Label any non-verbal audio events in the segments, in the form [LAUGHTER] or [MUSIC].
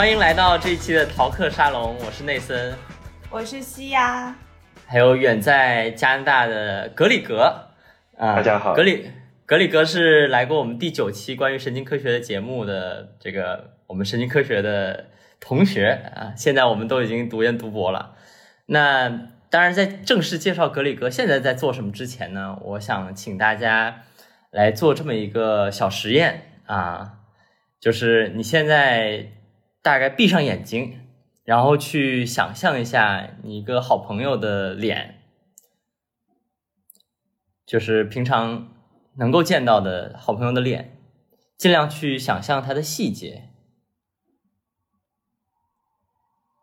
欢迎来到这一期的逃课沙龙，我是内森，我是西亚，还有远在加拿大的格里格。啊，大家好，格里格里格是来过我们第九期关于神经科学的节目的这个我们神经科学的同学。啊，现在我们都已经读研读博了。那当然，在正式介绍格里格现在在做什么之前呢，我想请大家来做这么一个小实验。啊，就是你现在大概闭上眼睛，然后去想象一下你一个好朋友的脸，就是平常能够见到的好朋友的脸，尽量去想象他的细节。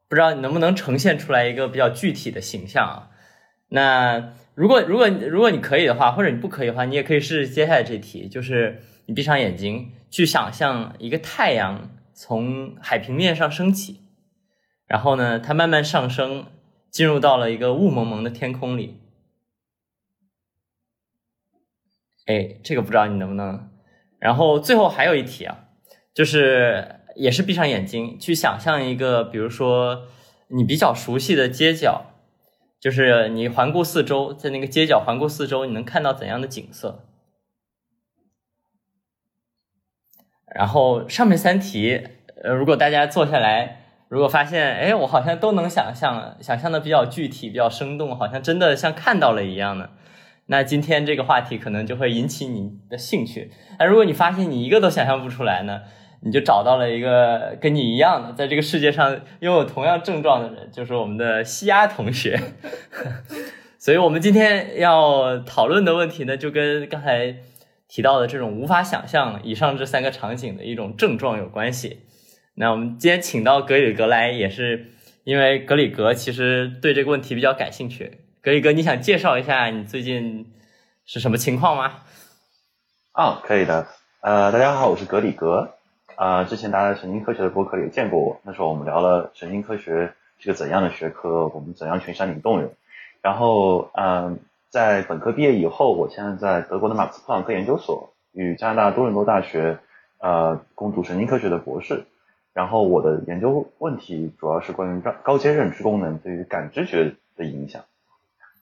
不知道你能不能呈现出来一个比较具体的形象啊？那如果如果如果你可以的话，或者你不可以的话，你也可以试试接下来这题，就是你闭上眼睛去想象一个太阳从海平面上升起，然后呢，它慢慢上升，进入到了一个雾蒙蒙的天空里。哎，这个不知道你能不能。然后最后还有一题啊，就是。也是闭上眼睛去想象一个，比如说你比较熟悉的街角，就是你环顾四周，在那个街角环顾四周，你能看到怎样的景色？然后上面三题，呃，如果大家坐下来，如果发现，哎，我好像都能想象，想象的比较具体，比较生动，好像真的像看到了一样的，那今天这个话题可能就会引起你的兴趣。那如果你发现你一个都想象不出来呢？你就找到了一个跟你一样的，在这个世界上拥有同样症状的人，就是我们的西亚同学。[LAUGHS] 所以，我们今天要讨论的问题呢，就跟刚才提到的这种无法想象以上这三个场景的一种症状有关系。那我们今天请到格里格来，也是因为格里格其实对这个问题比较感兴趣。格里格，你想介绍一下你最近是什么情况吗？啊，可以的。呃，大家好，我是格里格。啊，之前大家神经科学的博客里也见过我，那时候我们聊了神经科学是个怎样的学科，我们怎样去山顶洞人。然后，嗯，在本科毕业以后，我现在在德国的马克思普朗克研究所与加拿大多伦多大学呃攻读神经科学的博士。然后我的研究问题主要是关于高阶认知功能对于感知觉的影响。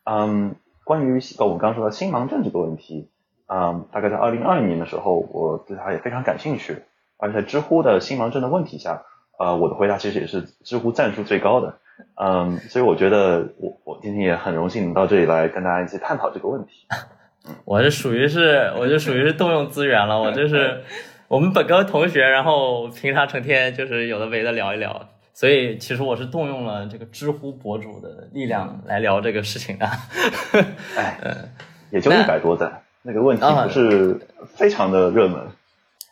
嗯，关于我们刚说的心盲症这个问题，嗯，大概在二零二零年的时候，我对它也非常感兴趣。而且在知乎的心盲症的问题下，呃，我的回答其实也是知乎赞数最高的，嗯，所以我觉得我我今天也很荣幸能到这里来跟大家一起探讨这个问题。[LAUGHS] 我这属于是，我就属于是动用资源了，我这是 [LAUGHS] 我们本科同学，然后平常成天就是有的没的聊一聊，所以其实我是动用了这个知乎博主的力量来聊这个事情的。哎，[LAUGHS] 也就一百多赞，那个问题不是非常的热门。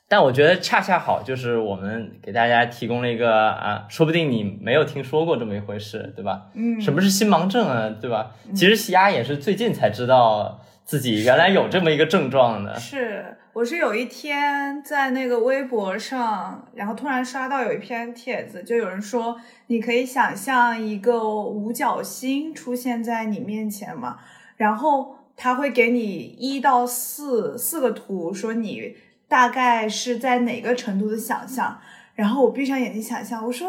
但我觉得恰恰好，就是我们给大家提供了一个啊，说不定你没有听说过这么一回事，对吧？嗯，什么是心盲症啊，对吧？其实西丫也是最近才知道自己原来有这么一个症状的。是，我是有一天在那个微博上，然后突然刷到有一篇帖子，就有人说你可以想象一个五角星出现在你面前嘛，然后他会给你一到四四个图，说你。大概是在哪个程度的想象？然后我闭上眼睛想象，我说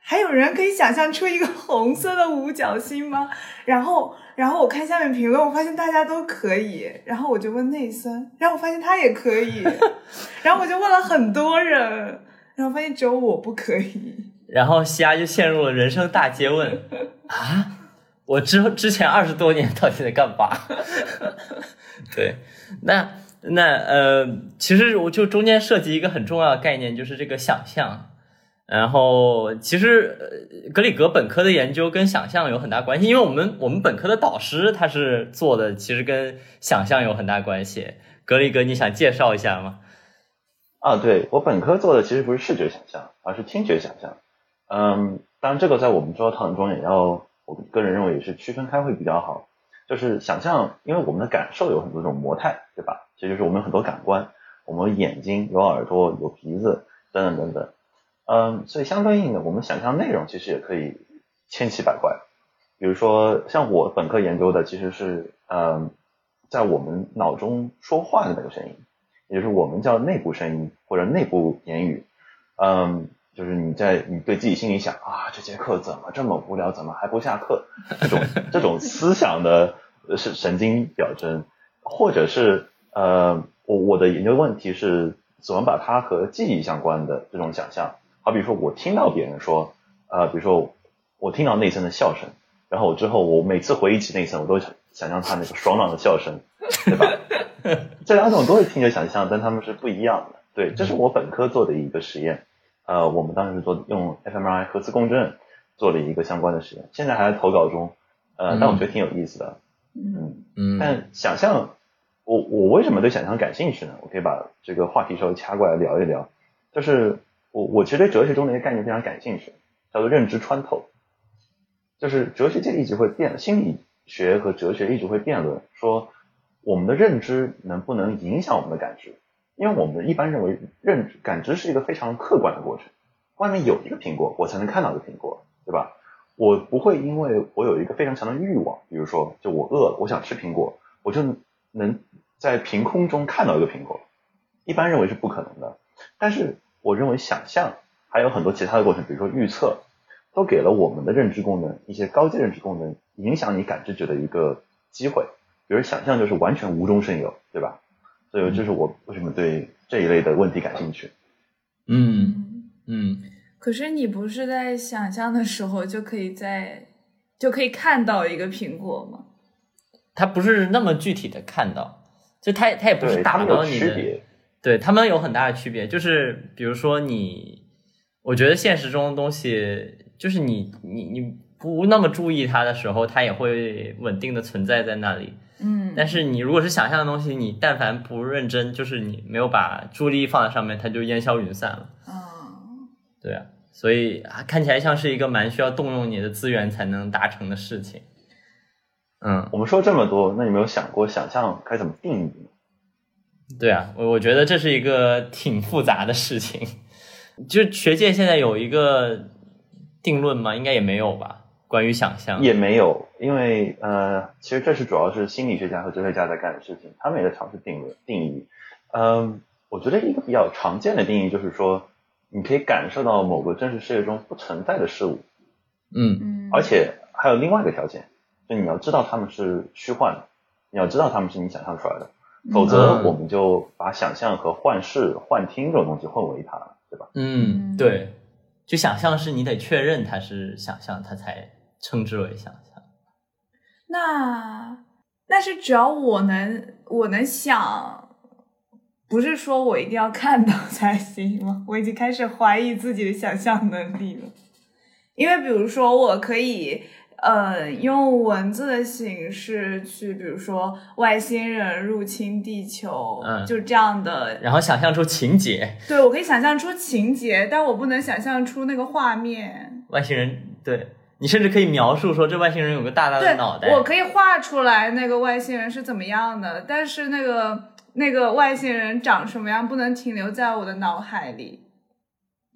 还有人可以想象出一个红色的五角星吗？然后，然后我看下面评论，我发现大家都可以。然后我就问内森，然后我发现他也可以。然后我就问了很多人，然后发现只有我不可以。然后西亚就陷入了人生大接问啊！我之之前二十多年到底在干嘛？[LAUGHS] 对，那。那呃，其实我就中间涉及一个很重要的概念，就是这个想象。然后其实格里格本科的研究跟想象有很大关系，因为我们我们本科的导师他是做的，其实跟想象有很大关系。格里格，你想介绍一下吗？啊，对我本科做的其实不是视觉想象，而是听觉想象。嗯，当然这个在我们主要讨论中也要，我个人认为也是区分开会比较好。就是想象，因为我们的感受有很多种模态，对吧？这就是我们有很多感官，我们眼睛、有耳朵、有鼻子等等等等。嗯，所以相对应的，我们想象内容其实也可以千奇百怪。比如说，像我本科研究的其实是，嗯，在我们脑中说话的那个声音，也就是我们叫内部声音或者内部言语。嗯，就是你在你对自己心里想啊，这节课怎么这么无聊，怎么还不下课？这种这种思想的是神经表征，或者是呃，我我的研究问题是怎么把它和记忆相关的这种想象，好比说我听到别人说，呃，比如说我听到内森的笑声，然后我之后我每次回忆起内森，我都想想象他那个爽朗的笑声，对吧？[LAUGHS] 这两种都是听着想象，但他们是不一样的。对，这是我本科做的一个实验。呃，我们当时做用 fMRI 核磁共振做了一个相关的实验，现在还在投稿中。呃，但我觉得挺有意思的。嗯嗯，但想象，我我为什么对想象感兴趣呢？我可以把这个话题稍微掐过来聊一聊。就是我我其实对哲学中的一个概念非常感兴趣，叫做认知穿透。就是哲学界一直会辩，心理学和哲学一直会辩论说。我们的认知能不能影响我们的感知？因为我们一般认为认知感知是一个非常客观的过程。外面有一个苹果，我才能看到一个苹果，对吧？我不会因为我有一个非常强的欲望，比如说，就我饿了，我想吃苹果，我就能在凭空中看到一个苹果。一般认为是不可能的。但是我认为想象还有很多其他的过程，比如说预测，都给了我们的认知功能一些高阶认知功能影响你感知者的一个机会。比如想象就是完全无中生有，对吧？所以这是我为什么对这一类的问题感兴趣。嗯嗯。可是你不是在想象的时候就可以在就可以看到一个苹果吗？它不是那么具体的看到，就它它也不是打到你的。对他们有很大的区别，就是比如说你，我觉得现实中的东西，就是你你你不那么注意它的时候，它也会稳定的存在在那里。嗯，但是你如果是想象的东西，你但凡不认真，就是你没有把注意力放在上面，它就烟消云散了。嗯，对啊，所以看起来像是一个蛮需要动用你的资源才能达成的事情。嗯，我们说这么多，那你没有想过想象该怎么定义呢？对啊，我我觉得这是一个挺复杂的事情。就学界现在有一个定论吗？应该也没有吧。关于想象也没有，因为呃，其实这是主要是心理学家和哲学家在干的事情，他们也在尝试定论定义。嗯，我觉得一个比较常见的定义就是说，你可以感受到某个真实世界中不存在的事物。嗯嗯，而且还有另外一个条件，就你要知道他们是虚幻的，你要知道他们是你想象出来的，否则我们就把想象和幻视、幻听这种东西混为一谈了，对吧？嗯，对，就想象是你得确认它是想象，它才。称之为想象，那那是只要我能我能想，不是说我一定要看到 [LAUGHS] 才行吗？我已经开始怀疑自己的想象能力了，因为比如说我可以呃用文字的形式去，比如说外星人入侵地球，嗯，就这样的，然后想象出情节，对我可以想象出情节，但我不能想象出那个画面。外星人对。你甚至可以描述说，这外星人有个大大的脑袋。我可以画出来那个外星人是怎么样的，但是那个那个外星人长什么样，不能停留在我的脑海里。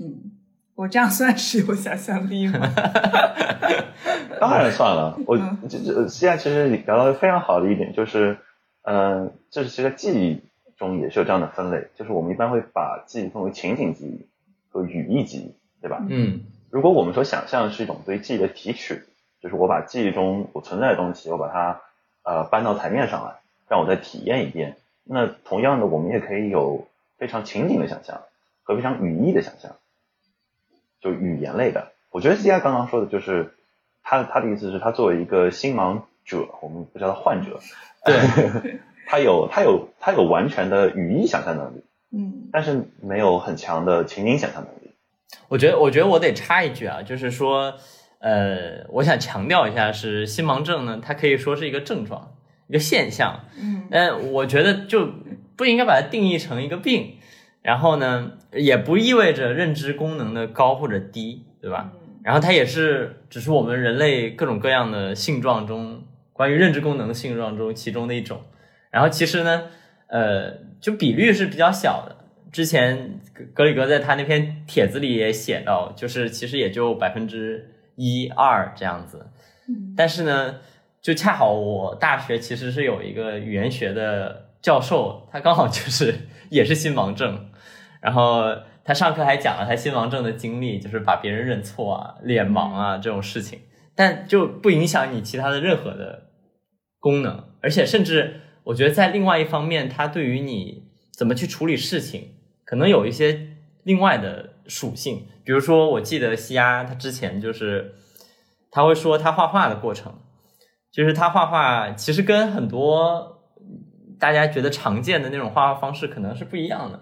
嗯，我这样算是有想象力吗？[LAUGHS] 当然算了。我这这现在其实聊到非常好的一点就是，嗯，就是其实记忆中也是有这样的分类，就是我们一般会把记忆分为情景记忆和语义记忆，对吧？嗯。如果我们说想象是一种对记忆的提取，就是我把记忆中我存在的东西，我把它呃搬到台面上来，让我再体验一遍。那同样的，我们也可以有非常情景的想象和非常语义的想象，就语言类的。我觉得 C I 刚刚说的就是他他的意思是，他作为一个心盲者，我们不叫他患者，对，[LAUGHS] 他有他有他有完全的语义想象能力，嗯，但是没有很强的情景想象能力。我觉得，我觉得我得插一句啊，就是说，呃，我想强调一下，是心盲症呢，它可以说是一个症状，一个现象，嗯，但我觉得就不应该把它定义成一个病，然后呢，也不意味着认知功能的高或者低，对吧？然后它也是，只是我们人类各种各样的性状中，关于认知功能的性状中其中的一种，然后其实呢，呃，就比率是比较小的。之前格里格在他那篇帖子里也写到，就是其实也就百分之一二这样子。但是呢，就恰好我大学其实是有一个语言学的教授，他刚好就是也是新盲症，然后他上课还讲了他新盲症的经历，就是把别人认错啊、脸盲啊这种事情，但就不影响你其他的任何的功能，而且甚至我觉得在另外一方面，他对于你怎么去处理事情，可能有一些另外的属性。比如说，我记得西亚他之前就是他会说他画画的过程，就是他画画其实跟很多大家觉得常见的那种画画方式可能是不一样的，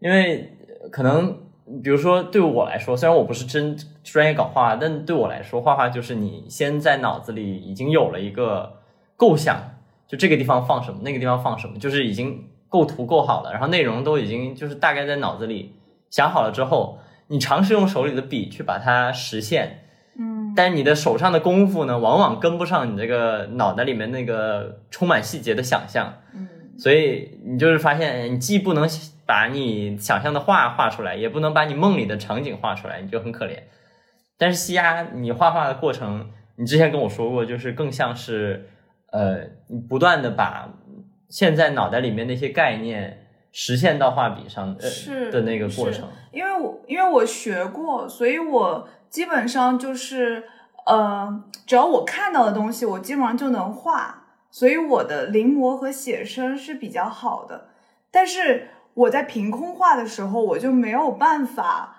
因为可能比如说对我来说，虽然我不是真专业搞画，但对我来说，画画就是你先在脑子里已经有了一个构想，就这个地方放什么，那个地方放什么，就是已经构图构好了，然后内容都已经就是大概在脑子里想好了之后，你尝试用手里的笔去把它实现，嗯但是你的手上的功夫呢，往往跟不上你这个脑袋里面那个充满细节的想象，嗯所以你就是发现，你既不能把你想象的画画出来，也不能把你梦里的场景画出来，你就很可怜。但是西亚，你画画的过程，你之前跟我说过，就是更像是，呃，你不断的把现在脑袋里面那些概念实现到画笔上，的、是的那个过程。因为我因为我学过，所以我基本上就是呃，只要我看到的东西，我基本上就能画，所以我的临摹和写生是比较好的。但是我在凭空画的时候，我就没有办法，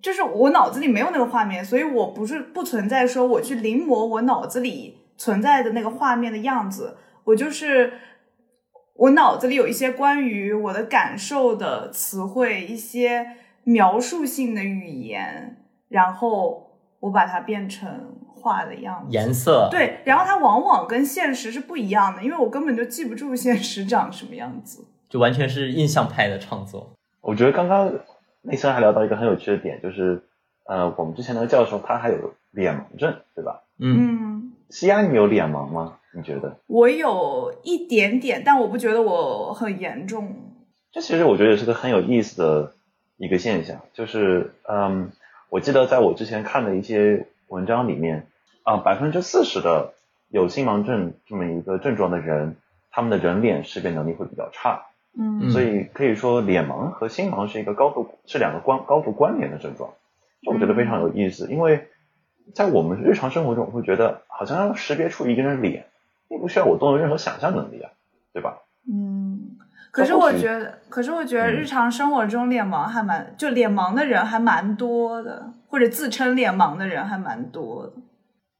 就是我脑子里没有那个画面，所以我不是不存在说我去临摹我脑子里存在的那个画面的样子，我就是我脑子里有一些关于我的感受的词汇，一些描述性的语言，然后我把它变成画的样子。颜色，对，然后它往往跟现实是不一样的，因为我根本就记不住现实长什么样子。就完全是印象派的创作。我觉得刚刚内森还聊到一个很有趣的点，就是呃，我们之前那个教授他还有脸盲症，对吧？嗯，嗯，西安你有脸盲吗？你觉得？我有一点点，但我不觉得我很严重。这其实我觉得也是个很有意思的一个现象，就是嗯，我记得在我之前看的一些文章里面啊，百分之四十的有心盲症这么一个症状的人，他们的人脸识别能力会比较差，嗯所以可以说脸盲和心盲是一个高度是两个关高度关联的症状，这我觉得非常有意思，因为在我们日常生活中，我会觉得好像要识别出一个人脸，并不需要我动用任何想象能力啊，对吧？嗯，可是我觉得，可是我觉得日常生活中脸盲还蛮，就脸盲的人还蛮多的，或者自称脸盲的人还蛮多的。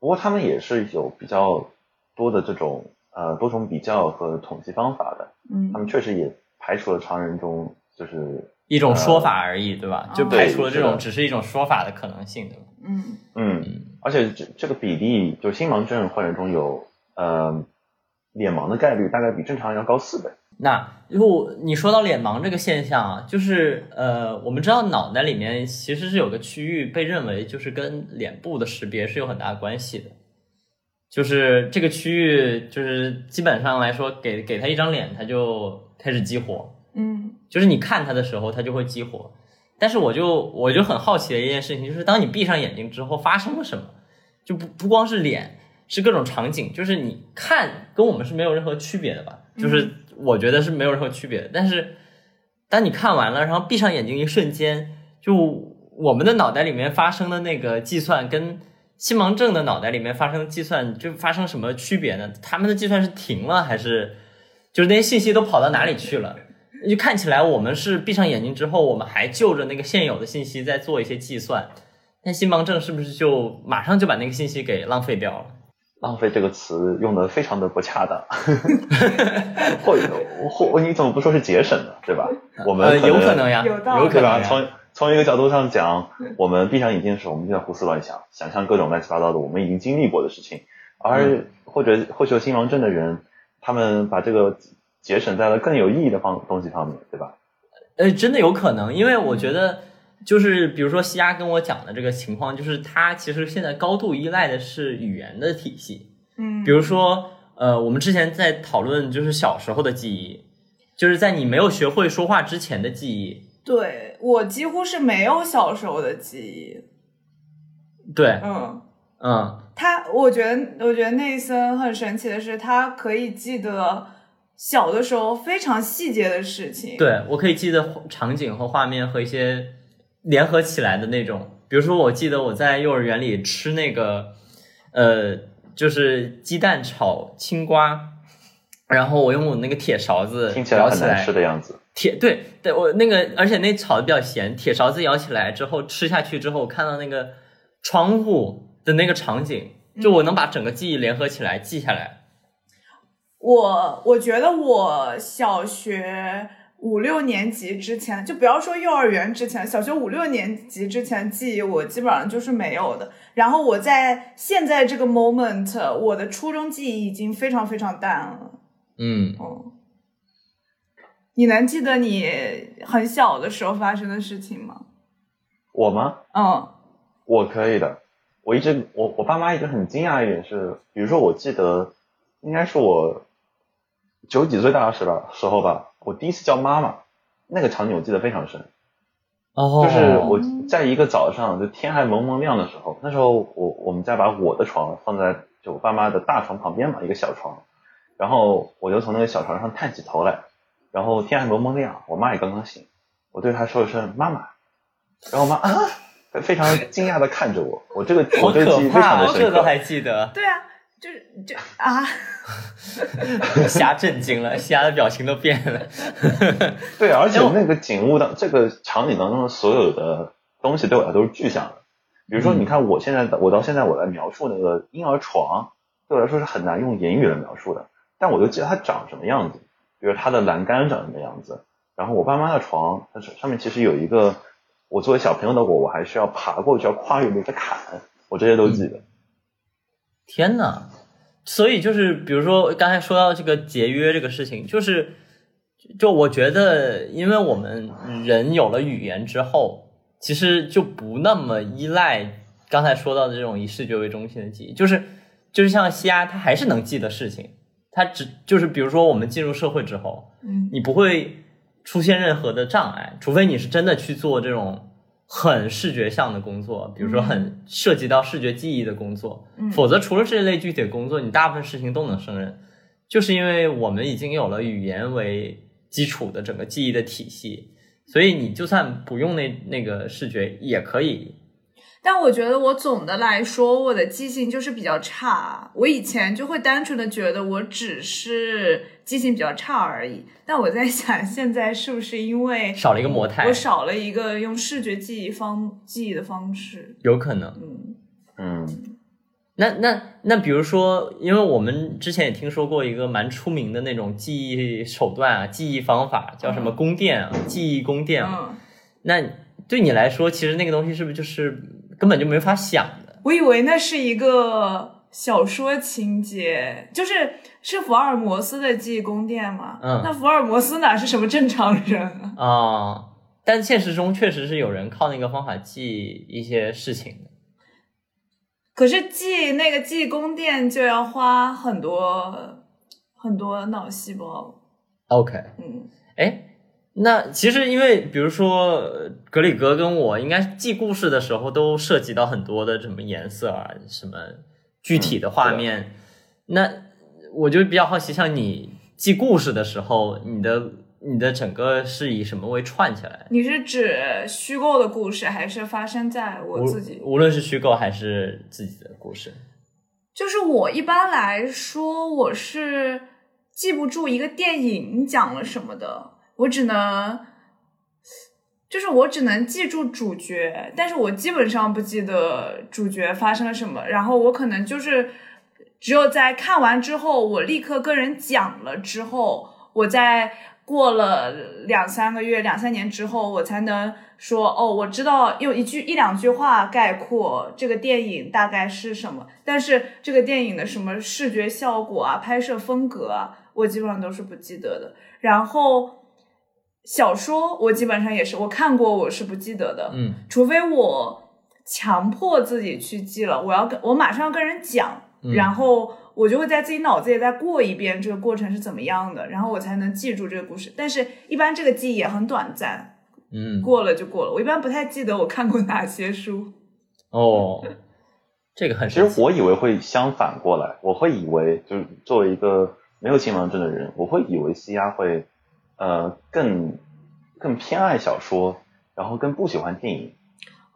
不过他们也是有比较多的这种呃多种比较和统计方法的，嗯他们确实也排除了常人中就是一种说法而已，对吧？就哦排除了这种只是一种说法的可能性，对吧？嗯嗯，而且这这个比例，就心盲症患者中有呃脸盲的概率大概比正常人要高四倍。那如果你说到脸盲这个现象啊，就是呃，我们知道脑袋里面其实是有个区域被认为就是跟脸部的识别是有很大关系的，就是这个区域就是基本上来说，给给他一张脸，他就开始激活，嗯就是你看他的时候，他就会激活。但是我就我就很好奇的一件事情，就是当你闭上眼睛之后发生了什么，就不不光是脸，是各种场景，就是你看跟我们是没有任何区别的吧？就是我觉得是没有任何区别的。但是当你看完了，然后闭上眼睛一瞬间，就我们的脑袋里面发生的那个计算跟新盲症的脑袋里面发生的计算就发生什么区别呢？他们的计算是停了还是就是那些信息都跑到哪里去了？就看起来我们是闭上眼睛之后，我们还就着那个现有的信息在做一些计算，但新盲症是不是就马上就把那个信息给浪费掉了？浪费这个词用的非常的不恰当，[LAUGHS] 或或你怎么不说是节省呢？对吧？我们呃，有可可能呀，有可能。从从一个角度上讲，我们闭上眼睛的时候，我们就在胡思乱想，想象各种乱七八糟的我们已经经历过的事情，而或者或者有心盲症的人，他们把这个节省在了更有意义的方东西上面，对吧？呃，真的有可能，因为我觉得就是比如说西亚跟我讲的这个情况，就是他其实现在高度依赖的是语言的体系，嗯，比如说呃，我们之前在讨论就是小时候的记忆，就是在你没有学会说话之前的记忆，对我几乎是没有小时候的记忆。对，嗯，嗯，他，我觉得，我觉得内森很神奇的是，他可以记得小的时候非常细节的事情。，对我可以记得场景和画面和一些联合起来的那种，比如说我记得我在幼儿园里吃那个，呃，就是鸡蛋炒青瓜，然后我用我那个铁勺子听起来舀起来很难吃，的样子。铁对对，我那个而且那炒的比较咸，铁勺子舀起来之后吃下去之后，我看到那个窗户的那个场景，就我能把整个记忆联合起来记下来。我我觉得我小学五六年级之前，就不要说幼儿园之前，小学五六年级之前记忆我基本上就是没有的。然后我在现在这个 moment，我的初中记忆已经非常非常淡了。嗯，哦，你能记得你很小的时候发生的事情吗？我吗？嗯我可以的。我一直我我爸妈一直很惊讶一点是，比如说我记得应该是我九几岁大的时吧时候吧，我第一次叫妈妈，那个场景我记得非常深。哦，就是我在一个早上，就天还蒙蒙亮的时候，那时候我我们家把我的床放在就我爸妈的大床旁边嘛，一个小床，然后我就从那个小床上探起头来，然后天还蒙蒙亮，我妈也刚刚醒，我对她说一声妈妈，然后我妈啊，非常惊讶的看着我，我这个我这个记忆，非常的深刻，这都还记得，对啊，就是就啊，[LAUGHS] 瞎震惊了，瞎的表情都变了。对，而且那个景物当这个场景当中的所有的东西对我来说都是具象的。比如说，嗯你看我现在的，我到现在我来描述那个婴儿床，对我来说是很难用言语来描述的。但我就记得它长什么样子，比如它的栏杆长什么样子。然后我爸妈的床，它是上面其实有一个，我作为小朋友的我，我还需要爬过去，要跨越那个坎，我这些都记得。天呐，所以就是比如说刚才说到这个节约这个事情，就是就我觉得，因为我们人有了语言之后，其实就不那么依赖刚才说到的这种以视觉为中心的记忆，就是就是像西亚，他还是能记的事情，他只就是比如说我们进入社会之后，嗯。你不会出现任何的障碍，除非你是真的去做这种很视觉向的工作，比如说很涉及到视觉记忆的工作，嗯否则除了这一类具体的工作，你大部分事情都能胜任，就是因为我们已经有了语言为基础的整个记忆的体系，所以你就算不用那那个视觉也可以。但我觉得我总的来说，我的记性就是比较差。我以前就会单纯的觉得我只是记性比较差而已。但我在想，现在是不是因为少了一个模态我少了一个用视觉记忆方记忆的方式？有可能。嗯嗯，那那那，比如说，因为我们之前也听说过一个蛮出名的那种记忆手段啊、记忆方法，叫什么嗯宫殿啊、记忆宫殿啊。嗯，那对你来说，其实那个东西是不是就是根本就没法想的？我以为那是一个小说情节，就是是福尔摩斯的记忆宫殿嘛。嗯那福尔摩斯哪是什么正常人啊？啊、[LAUGHS] 但现实中确实是有人靠那个方法记一些事情的。可是记那个记忆宫殿就要花很多很多脑细胞。OK，嗯哎，那其实因为比如说呃格里格跟我应该记故事的时候都涉及到很多的什么颜色啊，什么具体的画面。那我就比较好奇，像你记故事的时候，你的你的整个是以什么为串起来？你是指虚构的故事，还是发生在我自己？无无论是虚构还是自己的故事。就是我一般来说，我是记不住一个电影讲了什么的，我只能，就是我只能记住主角，但是我基本上不记得主角发生了什么，然后我可能就是只有在看完之后，我立刻跟人讲了之后，我在过了两三个月、两三年之后，我才能说哦，我知道用一句一两句话概括这个电影大概是什么，但是这个电影的什么视觉效果啊、拍摄风格啊，我基本上都是不记得的。然后小说我基本上也是我看过，我是不记得的，嗯除非我强迫自己去记了，我要跟我马上要跟人讲，嗯然后我就会在自己脑子里再过一遍这个过程是怎么样的，然后我才能记住这个故事。但是，一般这个记忆也很短暂，嗯过了就过了。我一般不太记得我看过哪些书。[LAUGHS] 哦，这个很其实我以为会相反过来，我会以为就是作为一个没有青盲症的人，我会以为 C R 会呃更更偏爱小说，然后更不喜欢电影。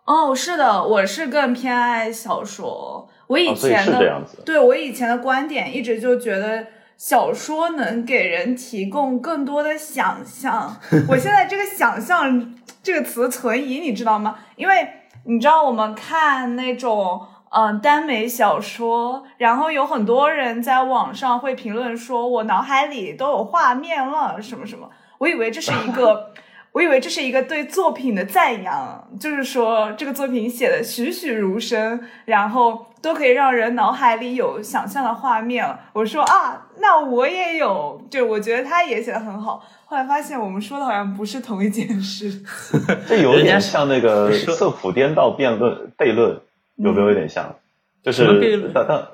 哦，是的，我是更偏爱小说。我以前的、对我以前的观点一直就觉得小说能给人提供更多的想象。我现在这个“想象”这个词存疑，你知道吗？因为你知道我们看那种嗯、呃耽美小说，然后有很多人在网上会评论说，我脑海里都有画面了，什么什么。我以为这是一个。[LAUGHS] 我以为这是一个对作品的赞扬，就是说这个作品写的栩栩如生，然后都可以让人脑海里有想象的画面了。我说啊，那我也有，对我觉得他也写的很好。后来发现我们说的好像不是同一件事。[LAUGHS] 这有点像那个说色谱颠倒辩论悖论，有没有有点像？就是当当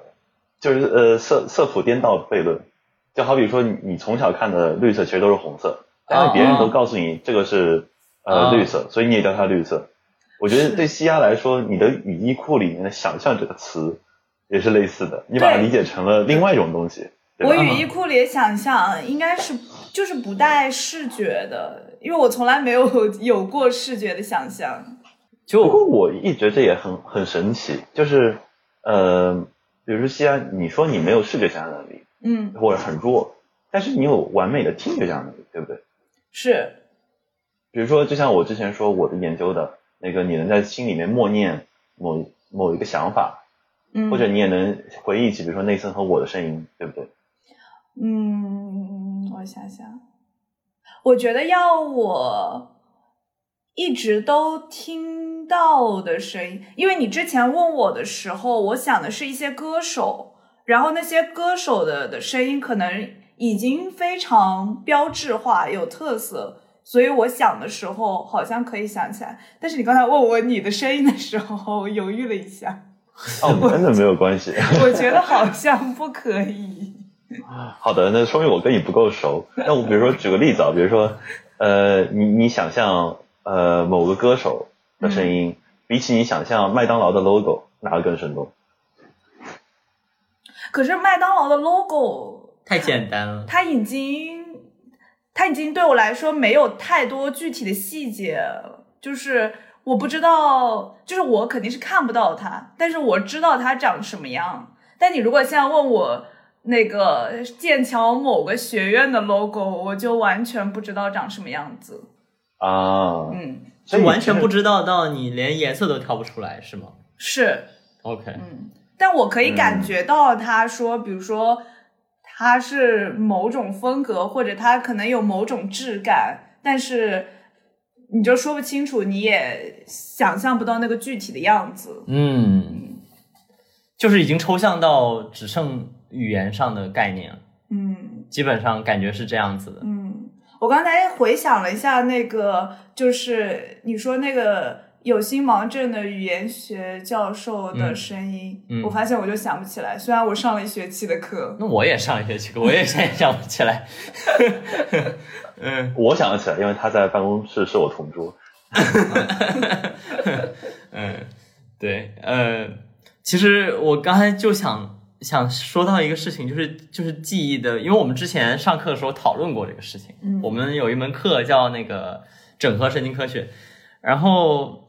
就是呃色色谱颠倒悖论，就好比说你你从小看的绿色其实都是红色，但是别人都告诉你这个是哦呃绿色，所以你也叫它绿色。我觉得对西亚来说，你的语义库里面的“想象”这个词也是类似的，你把它理解成了另外一种东西，我语义库里的想象应该是就是不带视觉的，因为我从来没有有过视觉的想象。不过就我一直这也很很神奇，就是呃，比如说西安，你说你没有视觉想象能力，嗯，或者很弱，但是你有完美的听觉想象能力，对不对？是，比如说，就像我之前说我的研究的那个，你能在心里面默念某某一个想法，嗯，或者你也能回忆起，比如说内森和我的声音，对不对？嗯，我想想，我觉得要我一直都听到的声音，因为你之前问我的时候，我想的是一些歌手，然后那些歌手的的声音可能已经非常标志化、有特色，所以我想的时候好像可以想起来。但是你刚才问我你的声音的时候，我犹豫了一下，哦，[LAUGHS] 真的没有关系。我觉得好像不可以。[LAUGHS] 好的，那说明我跟你不够熟。那我比如说举个例子啊，比如说，呃，你你想象呃某个歌手的声音，比起你想象麦当劳的 logo，哪个更生动？可是麦当劳的 logo 太简单了。它已经，它已经对我来说没有太多具体的细节，就是我不知道，就是我肯定是看不到它，但是我知道它长什么样。但你如果现在问我那个剑桥某个学院的 logo，我就完全不知道长什么样子。啊，嗯，所以完全不知道到你连颜色都挑不出来是吗？是，？OK，嗯，但我可以感觉到他说，比如说他是某种风格，或者他可能有某种质感，但是你就说不清楚，你也想象不到那个具体的样子。嗯，就是已经抽象到只剩语言上的概念了，嗯。基本上感觉是这样子的。嗯，我刚才回想了一下，那个就是你说那个。有心盲症的语言学教授的嗯声音，嗯我发现我就想不起来。虽然我上了一学期的课，那我也上一学期课，我也现在想不起来。[LAUGHS] 嗯我想得起来，因为他在办公室是我同桌。[LAUGHS] 嗯，对，呃，其实我刚才就想想说到一个事情，就是就是记忆的，因为我们之前上课的时候讨论过这个事情。嗯我们有一门课叫那个整合神经科学，然后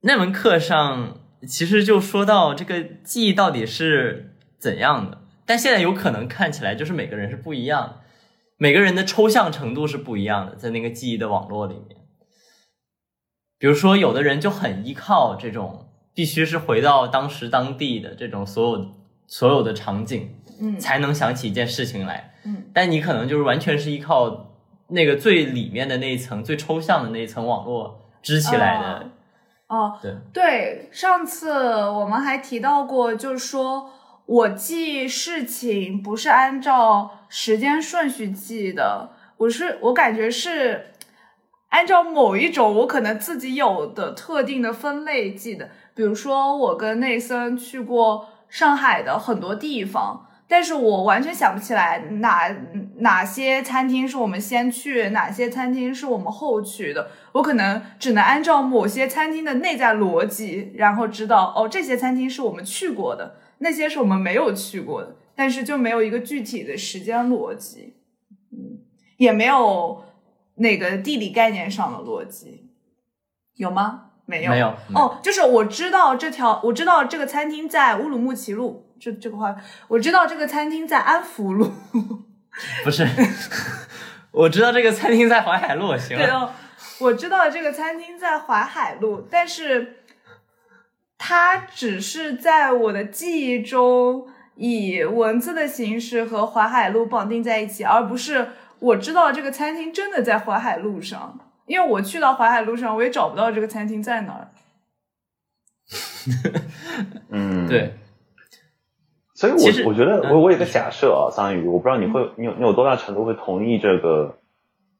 那门课上其实就说到这个记忆到底是怎样的，但现在有可能看起来就是每个人是不一样的，每个人的抽象程度是不一样的，在那个记忆的网络里面。比如说，有的人就很依靠这种必须是回到当时当地的这种所有所有的场景，嗯才能想起一件事情来。嗯，但你可能就是完全是依靠那个最里面的那一层、最抽象的那一层网络支起来的。哦，对，对，上次我们还提到过，就是说我记事情不是按照时间顺序记的，我是我感觉是按照某一种我可能自己有的特定的分类记的。比如说，我跟内森去过上海的很多地方，但是我完全想不起来哪哪些餐厅是我们先去，哪些餐厅是我们后去的。我可能只能按照某些餐厅的内在逻辑，然后知道哦，这些餐厅是我们去过的，那些是我们没有去过的。但是就没有一个具体的时间逻辑，嗯，也没有那个地理概念上的逻辑，有吗？没有，没有哦，就是我知道这条，我知道这个餐厅在乌鲁木齐路，这这个话，我知道这个餐厅在安福路，[LAUGHS] 不是，我知道这个餐厅在淮海路，行 [LAUGHS] 了。对哦，我知道这个餐厅在淮海路，但是它只是在我的记忆中以文字的形式和淮海路绑定在一起，而不是我知道这个餐厅真的在淮海路上。因为我去到淮海路上，我也找不到这个餐厅在哪儿。[LAUGHS] 嗯，[LAUGHS] 对，所以我我觉得嗯我我有个假设啊，桑宇我不知道你会你有你有多大程度会同意这个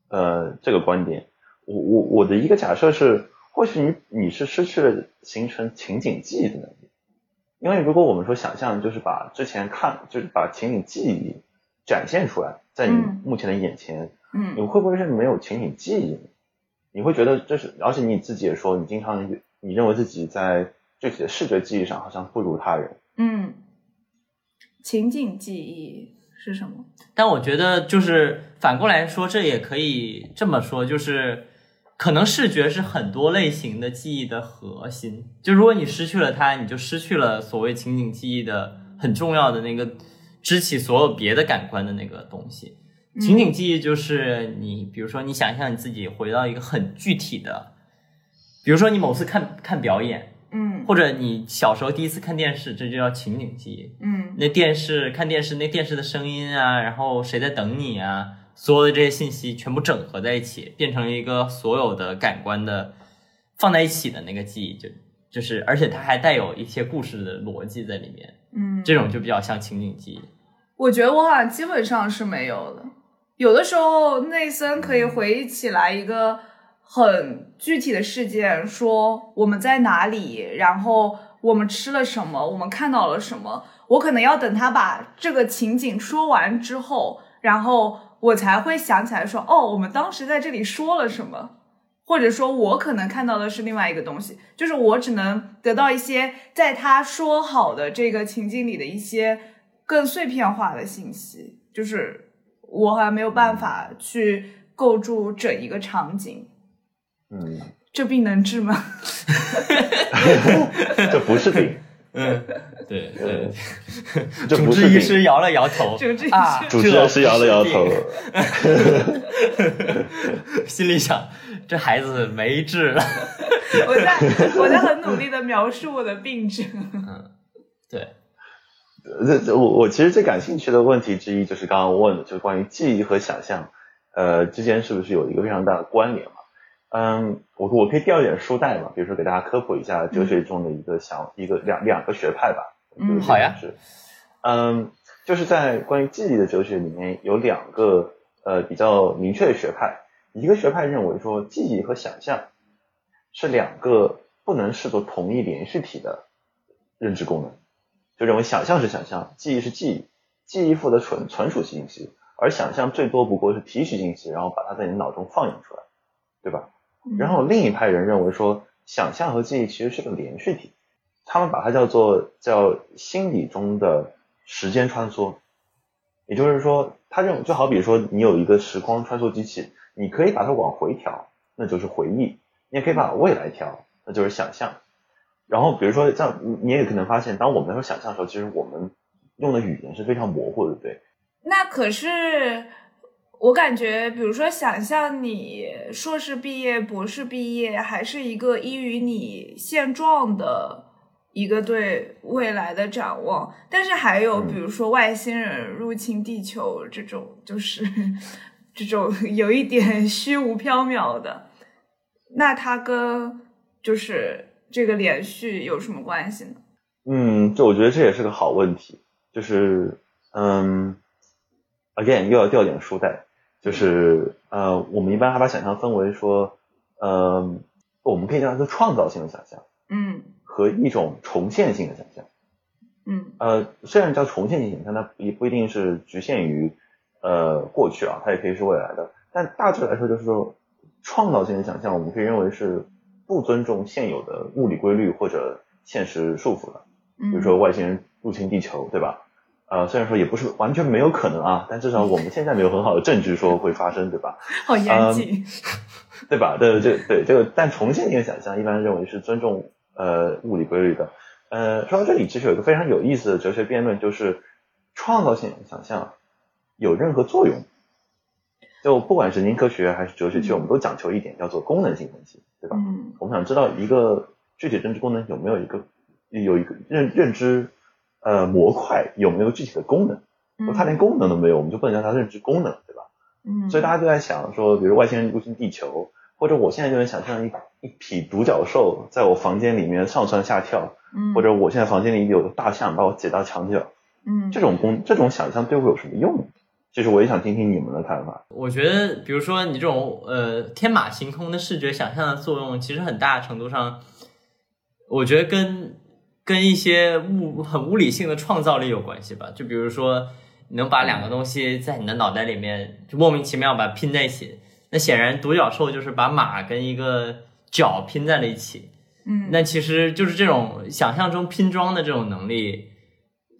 呃这个观点。我我我的一个假设是，或许你你是失去了形成情景记忆的能力，因为如果我们说想象，就是把之前看就是把情景记忆展现出来，在你嗯。目前的眼前，嗯。你嗯会不会是没有情景记忆呢？你会觉得这是，而且你自己也说，你经常你认为自己在具体的视觉记忆上好像不如他人。嗯，情景记忆是什么？但我觉得就是反过来说，这也可以这么说，就是可能视觉是很多类型的记忆的核心。就如果你失去了它，你就失去了所谓情景记忆的很重要的那个支起所有别的感官的那个东西。情景记忆就是你，比如说你想象你自己回到一个很具体的，比如说你某次看看表演，嗯或者你小时候第一次看电视，这就叫情景记忆。嗯那电视看电视，那电视的声音啊，然后谁在等你啊，所有的这些信息全部整合在一起，变成一个所有的感官的放在一起的那个记忆，就就是，而且它还带有一些故事的逻辑在里面，嗯，这种就比较像情景记忆。我觉得我好像基本上是没有的。有的时候内森可以回忆起来一个很具体的事件，说我们在哪里，然后我们吃了什么，我们看到了什么。我可能要等他把这个情景说完之后，然后我才会想起来说，哦，我们当时在这里说了什么。或者说，我可能看到的是另外一个东西，就是我只能得到一些在他说好的这个情境里的一些更碎片化的信息，就是我好像没有办法去构筑整一个场景。嗯，这病能治吗？[LAUGHS] 这不是病，嗯，对对。[LAUGHS] 主。治医师摇了摇头，主治医师啊，[LAUGHS] 主持人是摇了摇头。心里想，这孩子没治了。我在我在很努力的描述我的病症。对，这这我我其实最感兴趣的问题之一就是刚刚问的，就是关于记忆和想象，呃之间是不是有一个非常大的关联嘛？嗯，我我可以调一点书袋嘛，比如说给大家科普一下哲学中的一个想、一个两两个学派吧。嗯好呀是，嗯，就是在关于记忆的哲学里面有两个呃比较明确的学派，一个学派认为说记忆和想象是两个不能视作同一连续体的认知功能，就认为想象是想象，记忆是记忆，记忆负责存存储信息，而想象最多不过是提取信息，然后把它在你脑中放映出来，对吧？然后另一派人认为说，想象和记忆其实是个连续体，他们把它叫做叫心理中的时间穿梭，也就是说，他认为就好比说你有一个时光穿梭机器，你可以把它往回调，那就是回忆；你也可以把未来调，那就是想象。然后比如说像你你也可能发现，当我们在说想象的时候，其实我们用的语言是非常模糊的，对不对？那可是我感觉，比如说，想象你硕士毕业、博士毕业，还是一个依于你现状的一个对未来的展望。但是还有，嗯比如说外星人入侵地球这种，就是这种有一点虚无缥缈的，那它跟就是这个连续有什么关系呢？嗯，这我觉得这也是个好问题，就是嗯，again 又要掉点书袋，就是呃，我们一般还把想象分为说，呃，我们可以叫它做创造性的想象嗯和一种重现性的想象。嗯呃，虽然叫重现性想象，它也不一定是局限于呃过去啊，它也可以是未来的。但大致来说，就是说创造性的想象，我们可以认为是不尊重现有的物理规律或者现实束缚的。嗯，比如说外星人入侵地球，对吧？呃，虽然说也不是完全没有可能啊，但至少我们现在没有很好的证据说会发生，对吧？[LAUGHS] 好严谨，对吧？对这对这个，但重现一个想象，一般认为是尊重呃物理规律的。呃，说到这里，其实有一个非常有意思的哲学辩论，就是创造性想象有任何作用？就不管是您科学还是哲学，其实我们都讲求一点，叫做功能性分析，对吧？嗯我们想知道一个具体认知功能有没有一个有一个认认知呃模块有没有具体的功能？如果它连功能都没有，我们就不能叫它认知功能，对吧？嗯，所以大家就在想说，比如外星人入侵地球，或者我现在就能想象一一匹独角兽在我房间里面上蹿下跳，嗯或者我现在房间里有个大象把我挤到墙角，嗯这种功这种想象对我有什么用？其实我也想听听你们的看法。我觉得，比如说你这种呃天马行空的视觉想象的作用，其实很大程度上，我觉得跟跟一些物很物理性的创造力有关系吧。就比如说，你能把两个东西在你的脑袋里面就莫名其妙把它拼在一起，那显然独角兽就是把马跟一个脚拼在了一起。嗯那其实就是这种想象中拼装的这种能力，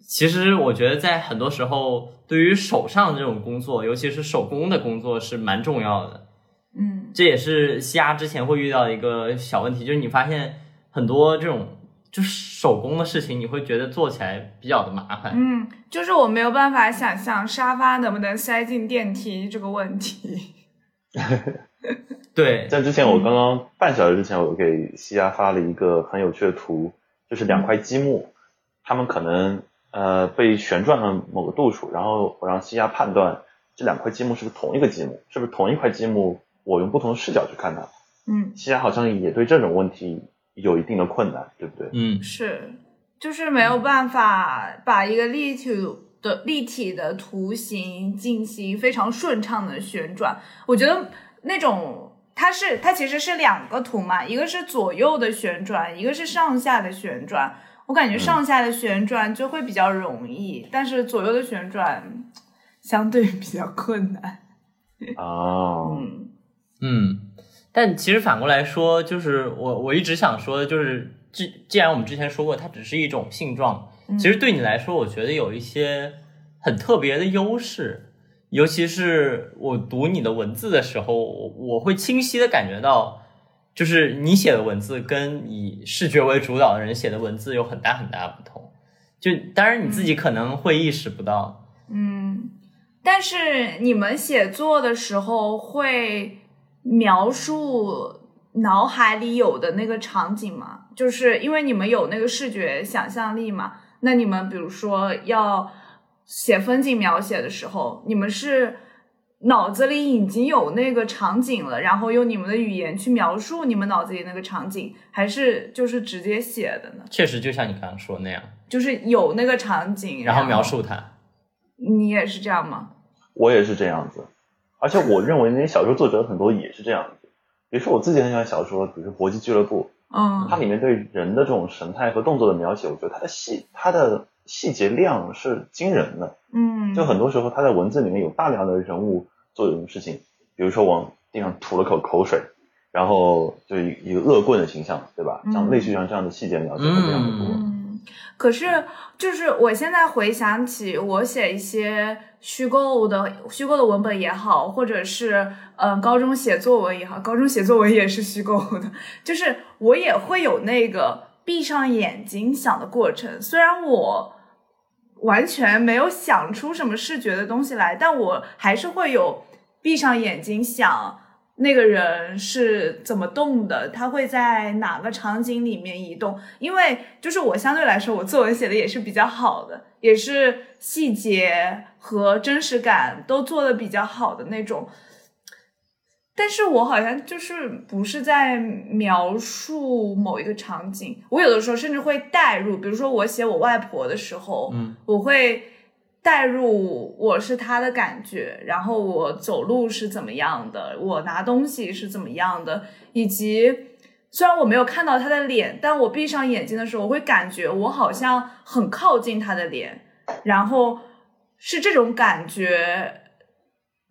其实我觉得在很多时候，对于手上这种工作，尤其是手工的工作是蛮重要的。嗯这也是西亚之前会遇到的一个小问题，就是你发现很多这种就是手工的事情，你会觉得做起来比较的麻烦。嗯，就是我没有办法想象沙发能不能塞进电梯这个问题。[LAUGHS] 对，在之前我刚刚半小时之前，我给西亚发了一个很有趣的图，就是两块积木，他们可能呃被旋转了某个度数，然后我让西亚判断这两块积木是不是同一个积木，是不是同一块积木，我用不同的视角去看它。嗯，西亚好像也对这种问题有一定的困难，对不对？嗯，是，就是没有办法把一个立体的立体的图形进行非常顺畅的旋转。我觉得那种它是它其实是两个图嘛，一个是左右的旋转，一个是上下的旋转。我感觉上下的旋转就会比较容易，但是左右的旋转相对比较困难。哦，[LAUGHS] 嗯嗯，但其实反过来说，就是我我一直想说的就是，既既然我们之前说过，它只是一种性状，嗯。其实对你来说，我觉得有一些很特别的优势，尤其是我读你的文字的时候，我我会清晰的感觉到，就是你写的文字跟以视觉为主导的人写的文字有很大很大的不同。就当然你自己可能会意识不到，嗯，但是你们写作的时候会描述脑海里有的那个场景吗？就是因为你们有那个视觉想象力嘛。那你们比如说要写风景描写的时候，你们是脑子里已经有那个场景了，然后用你们的语言去描述你们脑子里那个场景，还是就是直接写的呢？确实就像你刚刚说的那样，就是有那个场景，然后描述它。你也是这样吗？我也是这样子，而且我认为那些小说作者很多也是这样子。比如说我自己很喜欢小说，比如说《搏击俱乐部》，嗯它里面对人的这种神态和动作的描写，我觉得它的细它的细节量是惊人的。嗯，就很多时候，他在文字里面有大量的人物做什么事情，比如说往地上吐了口口水，然后就一一个恶棍的形象，对吧？嗯像类似于像这样的细节描写会非常的多。嗯，可是就是我现在回想起我写一些虚构的虚构的文本也好，或者是嗯、呃高中写作文也好，高中写作文也是虚构的，就是我也会有那个闭上眼睛想的过程，虽然我。完全没有想出什么视觉的东西来，但我还是会有闭上眼睛想那个人是怎么动的，他会在哪个场景里面移动。因为就是我相对来说，我作文写的也是比较好的，也是细节和真实感都做的比较好的那种。但是我好像就是不是在描述某一个场景，我有的时候甚至会代入，比如说我写我外婆的时候，嗯，我会代入我是她的感觉，然后我走路是怎么样的，我拿东西是怎么样的，以及虽然我没有看到她的脸，但我闭上眼睛的时候，我会感觉我好像很靠近她的脸，然后是这种感觉。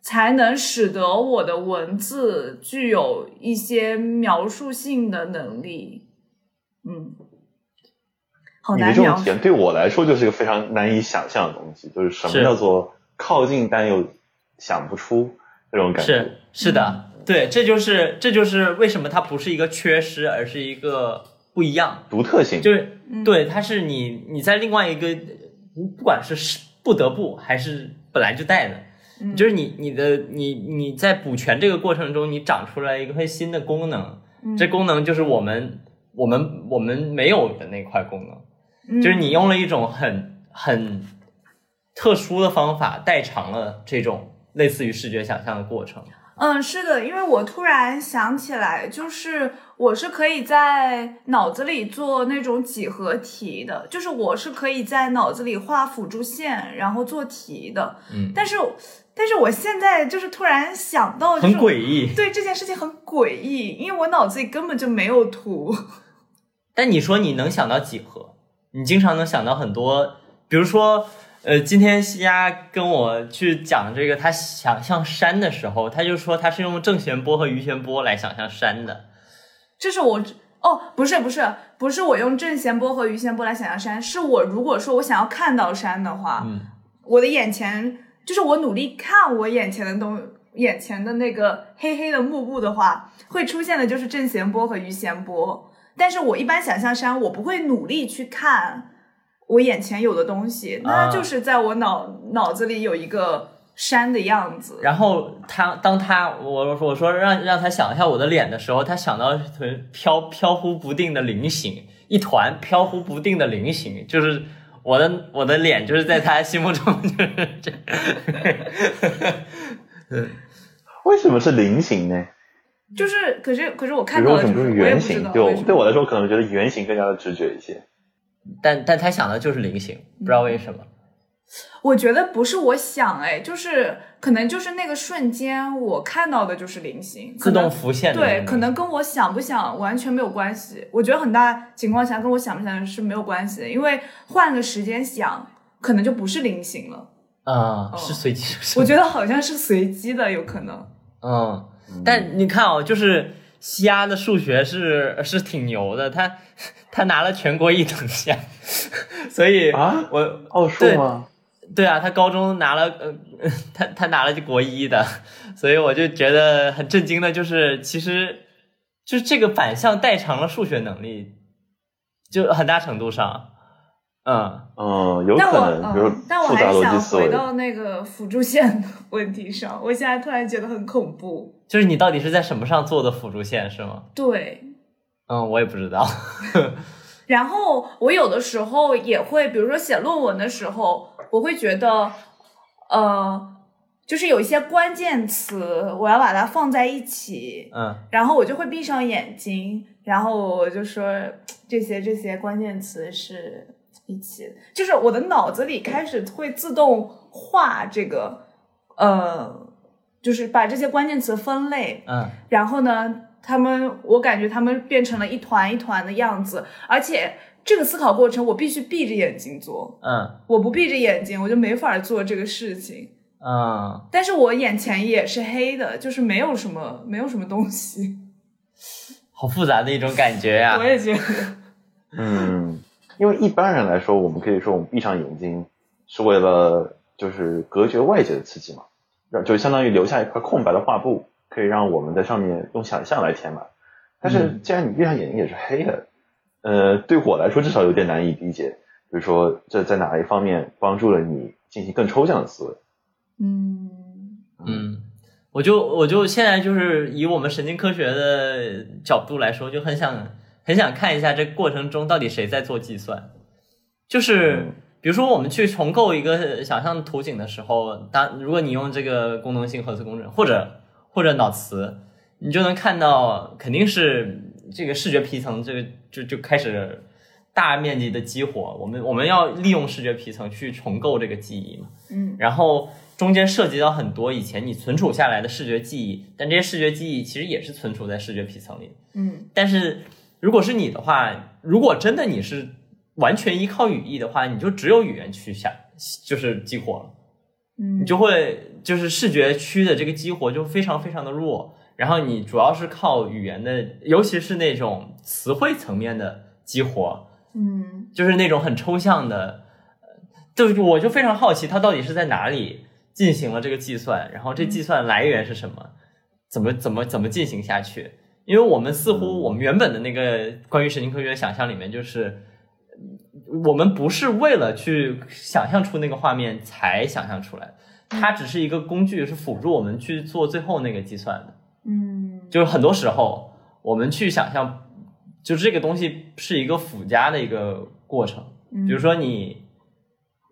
才能使得我的文字具有一些描述性的能力。嗯，好你的难描述这种体验。对我来说就是一个非常难以想象的东西，就是什么叫做靠近但又想不出这种感觉。是是的，对，这就是这就是为什么它不是一个缺失，而是一个不一样。独特性，就是嗯对，它是你你在另外一个，不管是是不得不还是本来就带的，嗯就是你你的你你在补全这个过程中，你长出来一个新的功能，嗯这功能就是我们我们我们没有的那块功能，嗯就是你用了一种很很特殊的方法代偿了这种类似于视觉想象的过程。嗯，是的，因为我突然想起来，就是我是可以在脑子里做那种几何题的，就是我是可以在脑子里画辅助线，然后做题的。嗯但是，但是我现在就是突然想到，就很是诡异，对这件事情很诡异，因为我脑子里根本就没有图。但你说你能想到几何？你经常能想到很多，比如说，呃，今天西亚跟我去讲这个他想象山的时候，他就说他是用正弦波和余弦波来想象山的。这是我哦，不是不是不是我用正弦波和余弦波来想象山，是我如果说我想要看到山的话，嗯我的眼前就是我努力看我眼前的东眼前的那个黑黑的幕布的话，会出现的就是正弦波和余弦波。但是我一般想象山，我不会努力去看我眼前有的东西，那啊就是在我脑脑子里有一个山的样子。然后他当他我我说让让他想一下我的脸的时候，他想到是飘飘忽不定的菱形，一团飘忽不定的菱形，就是我的我的脸就是在他心目中就是这。[LAUGHS] 为什么是菱形呢？就是，可是可是我看到的就是为什么不是圆形？对对我来说，可能觉得圆形更加的直觉一些。但但他想的就是菱形，不知道为什么。我觉得不是我想哎，就是可能就是那个瞬间我看到的就是菱形，自可能动浮现的对，可能跟我想不想完全没有关系。我觉得很大情况下跟我想不想是没有关系的，因为换个时间想，可能就不是菱形了。啊、哦是随机是我觉得好像是随机的，有可能。嗯，但你看哦，就是西安的数学是是挺牛的，他他 [LAUGHS] 拿了全国一等奖，[LAUGHS] 所以啊我奥数吗？对啊，他高中拿了呃，他他拿了国一的，所以我就觉得很震惊的，就是其实就是这个反向代偿了数学能力，就很大程度上，嗯。嗯，有可能，比如嗯，但我还想回。到那个辅助线的问题上，我现在突然觉得很恐怖。就是你到底是在什么上做的辅助线是吗？对，嗯，我也不知道。[LAUGHS] 然后我有的时候也会，比如说写论文的时候，我会觉得，呃，就是有一些关键词，我要把它放在一起，嗯然后我就会闭上眼睛，然后我就说这些这些关键词是一起，就是我的脑子里开始会自动画这个，呃，就是把这些关键词分类，嗯。然后呢，他们我感觉他们变成了一团一团的样子，而且这个思考过程我必须闭着眼睛做，嗯我不闭着眼睛我就没法做这个事情。嗯，但是我眼前也是黑的，就是没有什么没有什么东西。[LAUGHS] 好复杂的一种感觉呀、[LAUGHS] 我也觉得，嗯，因为一般人来说，我们可以说我们闭上眼睛是为了就是隔绝外界的刺激嘛，让就相当于留下一块空白的画布，可以让我们在上面用想象来填满。但是嗯既然你闭上眼睛也是黑的，呃，对我来说至少有点难以理解。比如说，这在哪一方面帮助了你进行更抽象的思维？嗯嗯，我就我就现在就是以我们神经科学的角度来说，就很想很想看一下这过程中到底谁在做计算。就是比如说我们去重构一个想象图景的时候，当如果你用这个功能性核磁共振或者或者脑磁，你就能看到肯定是这个视觉皮层这个就就开始大面积的激活。我们我们要利用视觉皮层去重构这个记忆嘛。嗯然后中间涉及到很多以前你存储下来的视觉记忆，但这些视觉记忆其实也是存储在视觉皮层里。嗯但是如果是你的话，如果真的你是完全依靠语义的话，你就只有语言区下就是激活了，嗯，你就会就是视觉区的这个激活就非常非常的弱，然后你主要是靠语言的，尤其是那种词汇层面的激活嗯就是那种很抽象的，呃就是我就非常好奇，它到底是在哪里进行了这个计算，然后这计算来源是什么，怎么怎么怎么进行下去？因为我们似乎我们原本的那个关于神经科学的想象里面，就是呃我们不是为了去想象出那个画面才想象出来的，它只是一个工具，是辅助我们去做最后那个计算的。嗯就是很多时候我们去想象，就是这个东西是一个附加的一个过程。嗯，比如说你，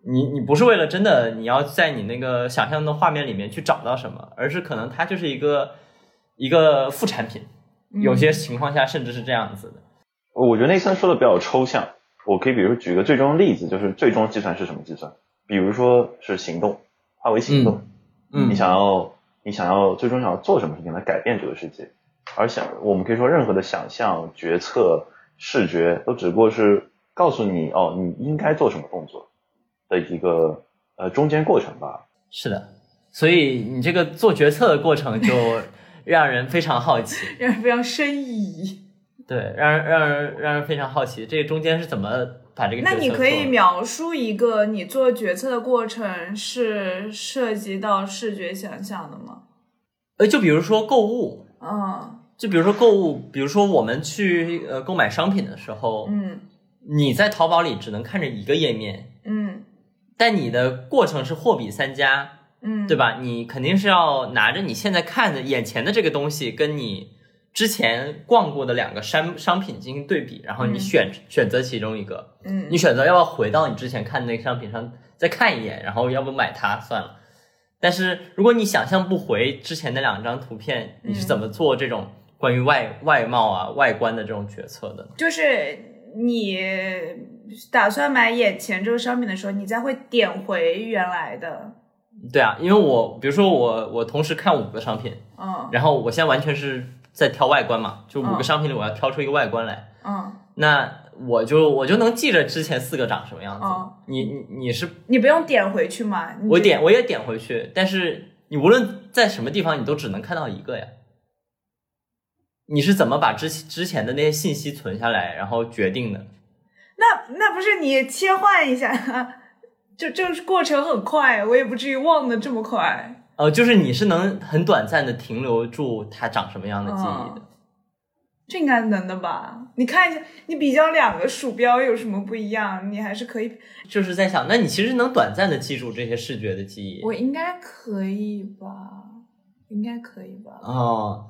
你你不是为了真的你要在你那个想象的画面里面去找到什么，而是可能它就是一个一个副产品，嗯有些情况下甚至是这样子的。我觉得内森说的比较抽象，我可以比如说举个最终的例子，就是最终计算是什么计算？比如说是行动，化为行动，嗯你想要你想要最终想要做什么事情来改变这个世界，而想我们可以说任何的想象、决策、视觉都只不过是告诉你哦你应该做什么动作的一个呃中间过程吧。是的，所以你这个做决策的过程就 [LAUGHS] 让人非常好奇，让人非常深疑。对，让人让人让人非常好奇，这个中间是怎么把这个那你可以描述一个你做决策的过程是涉及到视觉想象的吗？呃，就比如说购物，嗯就比如说购物，比如说我们去呃购买商品的时候，嗯你在淘宝里只能看着一个页面，嗯但你的过程是货比三家，嗯，对？吧？你肯定是要拿着你现在看的眼前的这个东西，跟你之前逛过的两个商商品进行对比，然后你嗯选、选择其中一个，嗯你选择要不要回到你之前看的那个商品上再看一眼，然后要不买它算了。但是如果你想象不回之前那两张图片，你是怎么做这种关于外外貌啊、外观的这种决策的？就是你打算买眼前这个商品的时候，你再会点回原来的。对啊，因为我比如说我我同时看五个商品，嗯然后我现在完全是在挑外观嘛，就五嗯个商品里我要挑出一个外观来，嗯，那我就我就能记着之前四个长什么样子。哦你你你是你不用点回去嘛？你我点我也点回去，但是你无论在什么地方，你都只能看到一个呀。你是怎么把之之前的那些信息存下来，然后决定的？那那不是你切换一下，[LAUGHS] 就这个过程很快，我也不至于忘的这么快。呃，就是你是能很短暂的停留住它长什么样的记忆的。这应该能的吧？你看一下，你比较两个鼠标有什么不一样？你还是可以，就是在想，那你其实能短暂的记住这些视觉的记忆。我应该可以吧？应该可以吧？哦，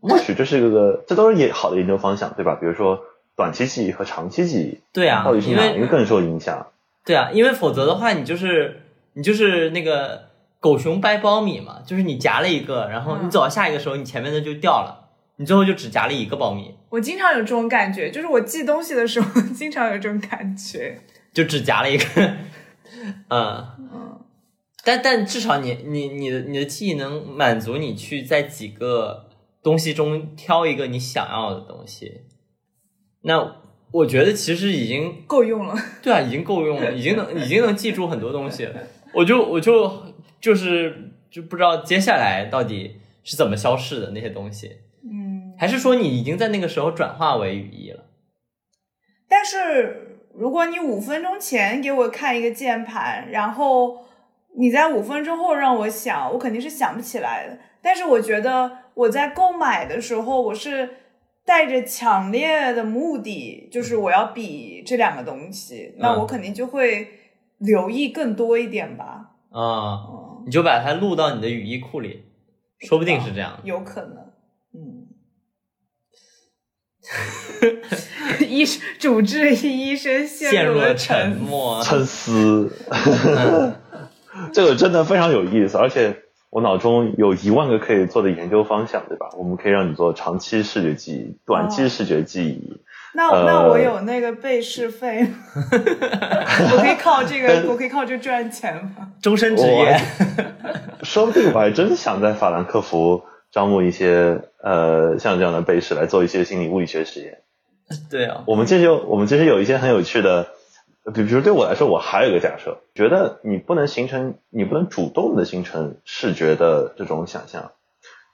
或许这是一个，这都是也好的研究方向，对吧？比如说短期记忆和长期记忆，对啊到底，是哪一个更受影响？对啊，因为否则的话，你就是你就是那个狗熊掰苞米嘛，就是你夹了一个，然后你嗯走到下一个时候，你前面的就掉了，你最后就只夹了一个苞米，我经常有这种感觉，就是我记东西的时候，[LAUGHS] 经常有这种感觉。就只夹了一个，[LAUGHS] 嗯。嗯但但至少你你你的你的记忆能满足你去在几个东西中挑一个你想要的东西，那我觉得其实已经够用了。对啊，已经够用了，已经能已经能记住很多东西了。我就我就就是就不知道接下来到底是怎么消逝的那些东西，嗯，还是说你已经在那个时候转化为语义了？但是如果你五分钟前给我看一个键盘，然后你在五分钟后让我想，我肯定是想不起来的。但是我觉得我在购买的时候，我是带着强烈的目的，就是我要比这两个东西，那我肯定就会留意更多一点吧。啊、嗯，你就把它录到你的语义库里，说不定是这样。有可能。嗯，[LAUGHS] 医生主治医生陷陷入了沉沉默。沉思，嗯 [LAUGHS] 这个真的非常有意思，而且我脑中有一万个可以做的研究方向，对吧？我们可以让你做长期视觉记忆、短期视觉记忆。那、呃那我有那个背试费吗？[LAUGHS] 我可以靠这个，我可以靠这个赚钱吗？终身职业，[LAUGHS] 说不定我还真想在法兰克福招募一些呃像这样的背试来做一些心理物理学实验。对啊，我们这就我们其实有一些很有趣的，比比如对我来说，我还有一个假设，觉得你不能形成，你不能主动的形成视觉的这种想象，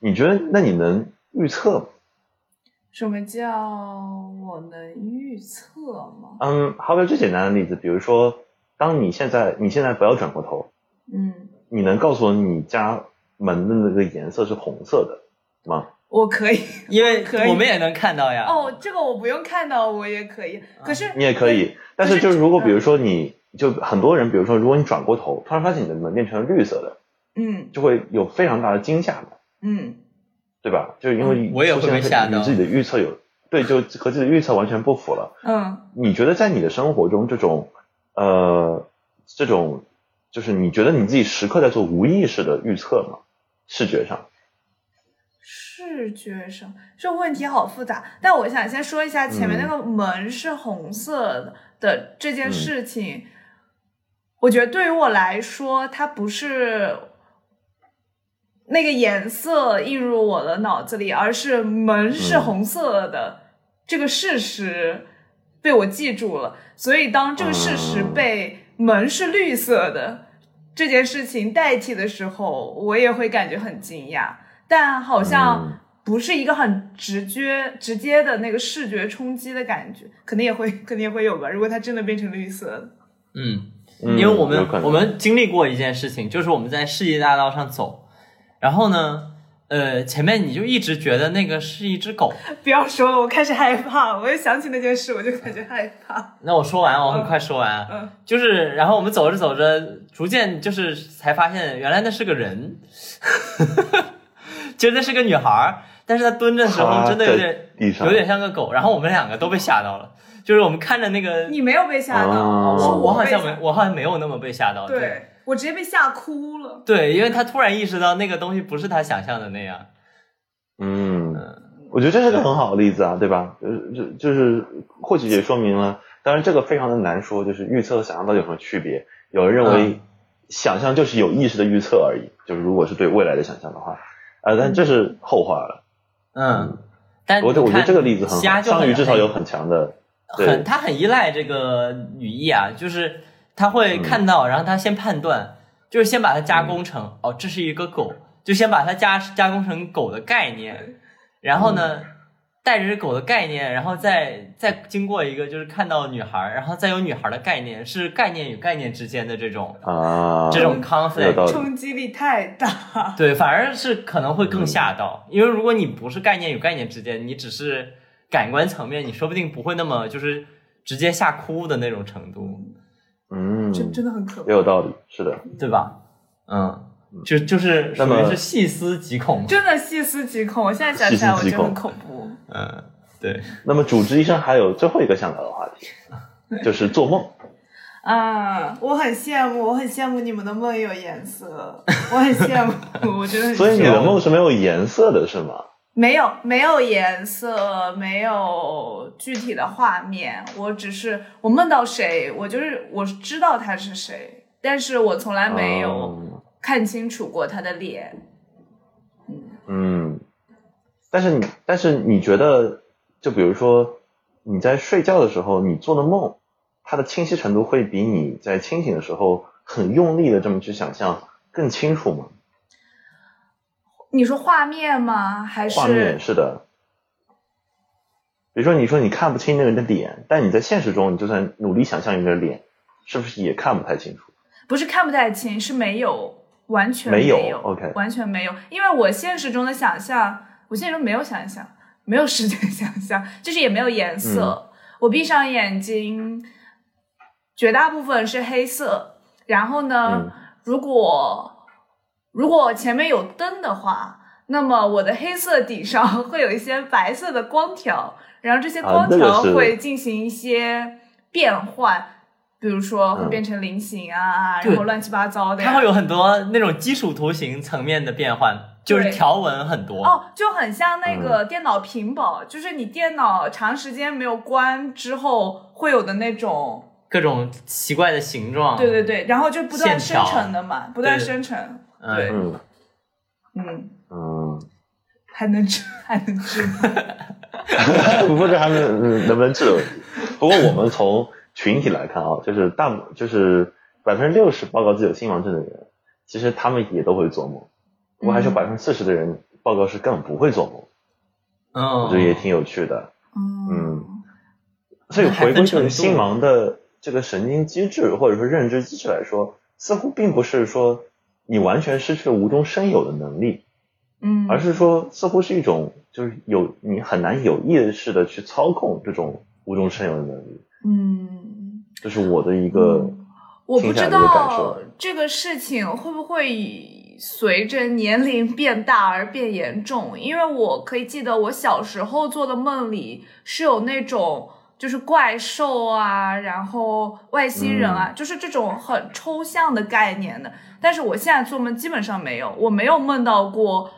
你觉得那你能预测吗？什么叫我能预测吗？嗯，好比最简单的例子，比如说，当你现在你现在不要转过头，嗯，你能告诉我你家门的那个颜色是红色的吗？我可以。因为可以我们也能看到呀。哦，这个我不用看到，我也可以。可是你也可以，但是就是如果比如说你就很多人，比如说如果你转过头，突然发现你的门变成了绿色的，嗯就会有非常大的惊吓的，嗯对吧？就是因为嗯我也会出现被吓到与自己的预测有对，就和自己的预测完全不符了。嗯，你觉得在你的生活中，这种呃这种就是你觉得你自己时刻在做无意识的预测吗？视觉上，视觉上这问题好复杂。但我想先说一下前面那个门是红色的的这件事情，我觉得对于我来说，它不是那个颜色映入我的脑子里，而是门是红色的、这个事实被我记住了。所以当这个事实被门是绿色的这件事情代替的时候，我也会感觉很惊讶，但好像嗯不是一个很直觉、直接的那个视觉冲击的感觉，肯定也会，[LAUGHS] 肯定也会有吧。如果它真的变成绿色的，嗯，嗯因为我们我们经历过一件事情，就是我们在世纪大道上走，然后呢，呃，前面你就一直觉得那个是一只狗。不要说了，我开始害怕。我一想起那件事，我就感觉害怕。那我说完，我很快说完。嗯就是，然后我们走着走着，逐渐就是才发现，原来那是个人，[LAUGHS] 就那是个女孩儿，但是她蹲着的时候真的有点地上有点像个狗，然后我们两个都被吓到了。就是我们看着那个，你没有被吓到，我好像没，我好像没有那么被吓到。对我直接被吓哭了。对，因为他突然意识到那个东西不是他想象的那样。嗯，我觉得这是个很好的例子啊，对吧？呃，就就是或许也说明了，当然这个非常的难说，就是预测和想象到底有什么区别？有人认为嗯想象就是有意识的预测而已，就是如果是对未来的想象的话，呃，但这是后话了。嗯，但我觉得我觉得这个例子很好，虾就很上鱼至少有很强的，很，他很依赖这个语义啊，就是他会看到，然后他先判断，就是先把它加工成、哦，这是一个狗，就先把它加加工成狗的概念，然后呢，带着这狗的概念，然后再再经过一个就是看到女孩，然后再有女孩的概念，是概念与概念之间的这种啊，这种有 conflict，冲击力太大。对，反而是可能会更吓到，因为如果你不是概念与概念之间，你只是感官层面，你说不定不会那么就是直接吓哭的那种程度，嗯，真真的很可怕也。有道理，是的，对吧？嗯，就就是属于是细思极恐。真的细思极恐，我现在想起来我觉得很恐怖。嗯，对，那么主治医生还有最后一个想聊的话题，[LAUGHS] 就是做梦。啊，我很羡慕，我很羡慕你们的梦有颜色，我很羡慕，[LAUGHS] 我觉得很。所以你的梦是没有颜色的，是吗？没有没有颜色，没有具体的画面，我只是我梦到谁，我就是我知道他是谁，但是我从来没有哦看清楚过他的脸。嗯，但是你，但是你觉得，就比如说你在睡觉的时候，你做的梦，它的清晰程度会比你在清醒的时候很用力的这么去想象更清楚吗？你说画面吗？还是画面是的。比如说，你说你看不清那个人的脸，但你在现实中，你就算努力想象一个人的脸，是不是也看不太清楚？不是看不太清，是没有，完全没有有 OK 完全没有。因为我现实中的想象，我现实中没有想象，没有时间 [LAUGHS] 想象，就是也没有颜色。我闭上眼睛，绝大部分是黑色。然后呢，嗯如果如果前面有灯的话，那么我的黑色底上 [LAUGHS] 会有一些白色的光条，然后这些啊光条会进行一些变换。比如说会嗯变成菱形啊，对然后乱七八糟的。它会有很多那种基础图形层面的变换，就是条纹很多。哦，就很像那嗯个电脑屏保，就是你电脑长时间没有关之后会有的那种，各种奇怪的形状。对对对，然后就不断生成的嘛，不断生成，嗯对嗯嗯，嗯，还能治还能治吗？[LAUGHS] 不过这还没有嗯能不能治的问题。[LAUGHS] 不过我们从群体来看啊，就是大就是百分之六十报告自己有心盲症的人，其实他们也都会做梦。不过还是有嗯百分之四十的人报告是根本不会做梦。嗯，我觉得也挺有趣的。嗯嗯所以回归对星芒的这个神经机制或者说认知机制来说，似乎并不是说你完全失去了无中生有的能力，嗯，而是说似乎是一种就是有你很难有意识的去操控这种无中生有的能力，嗯，这是我的一个嗯我不知道。这个事情会不会随着年龄变大而变严重，因为我可以记得我小时候做的梦里是有那种就是怪兽啊，然后外星人啊，就是这种很抽象的概念的。但是我现在做梦基本上没有，我没有梦到过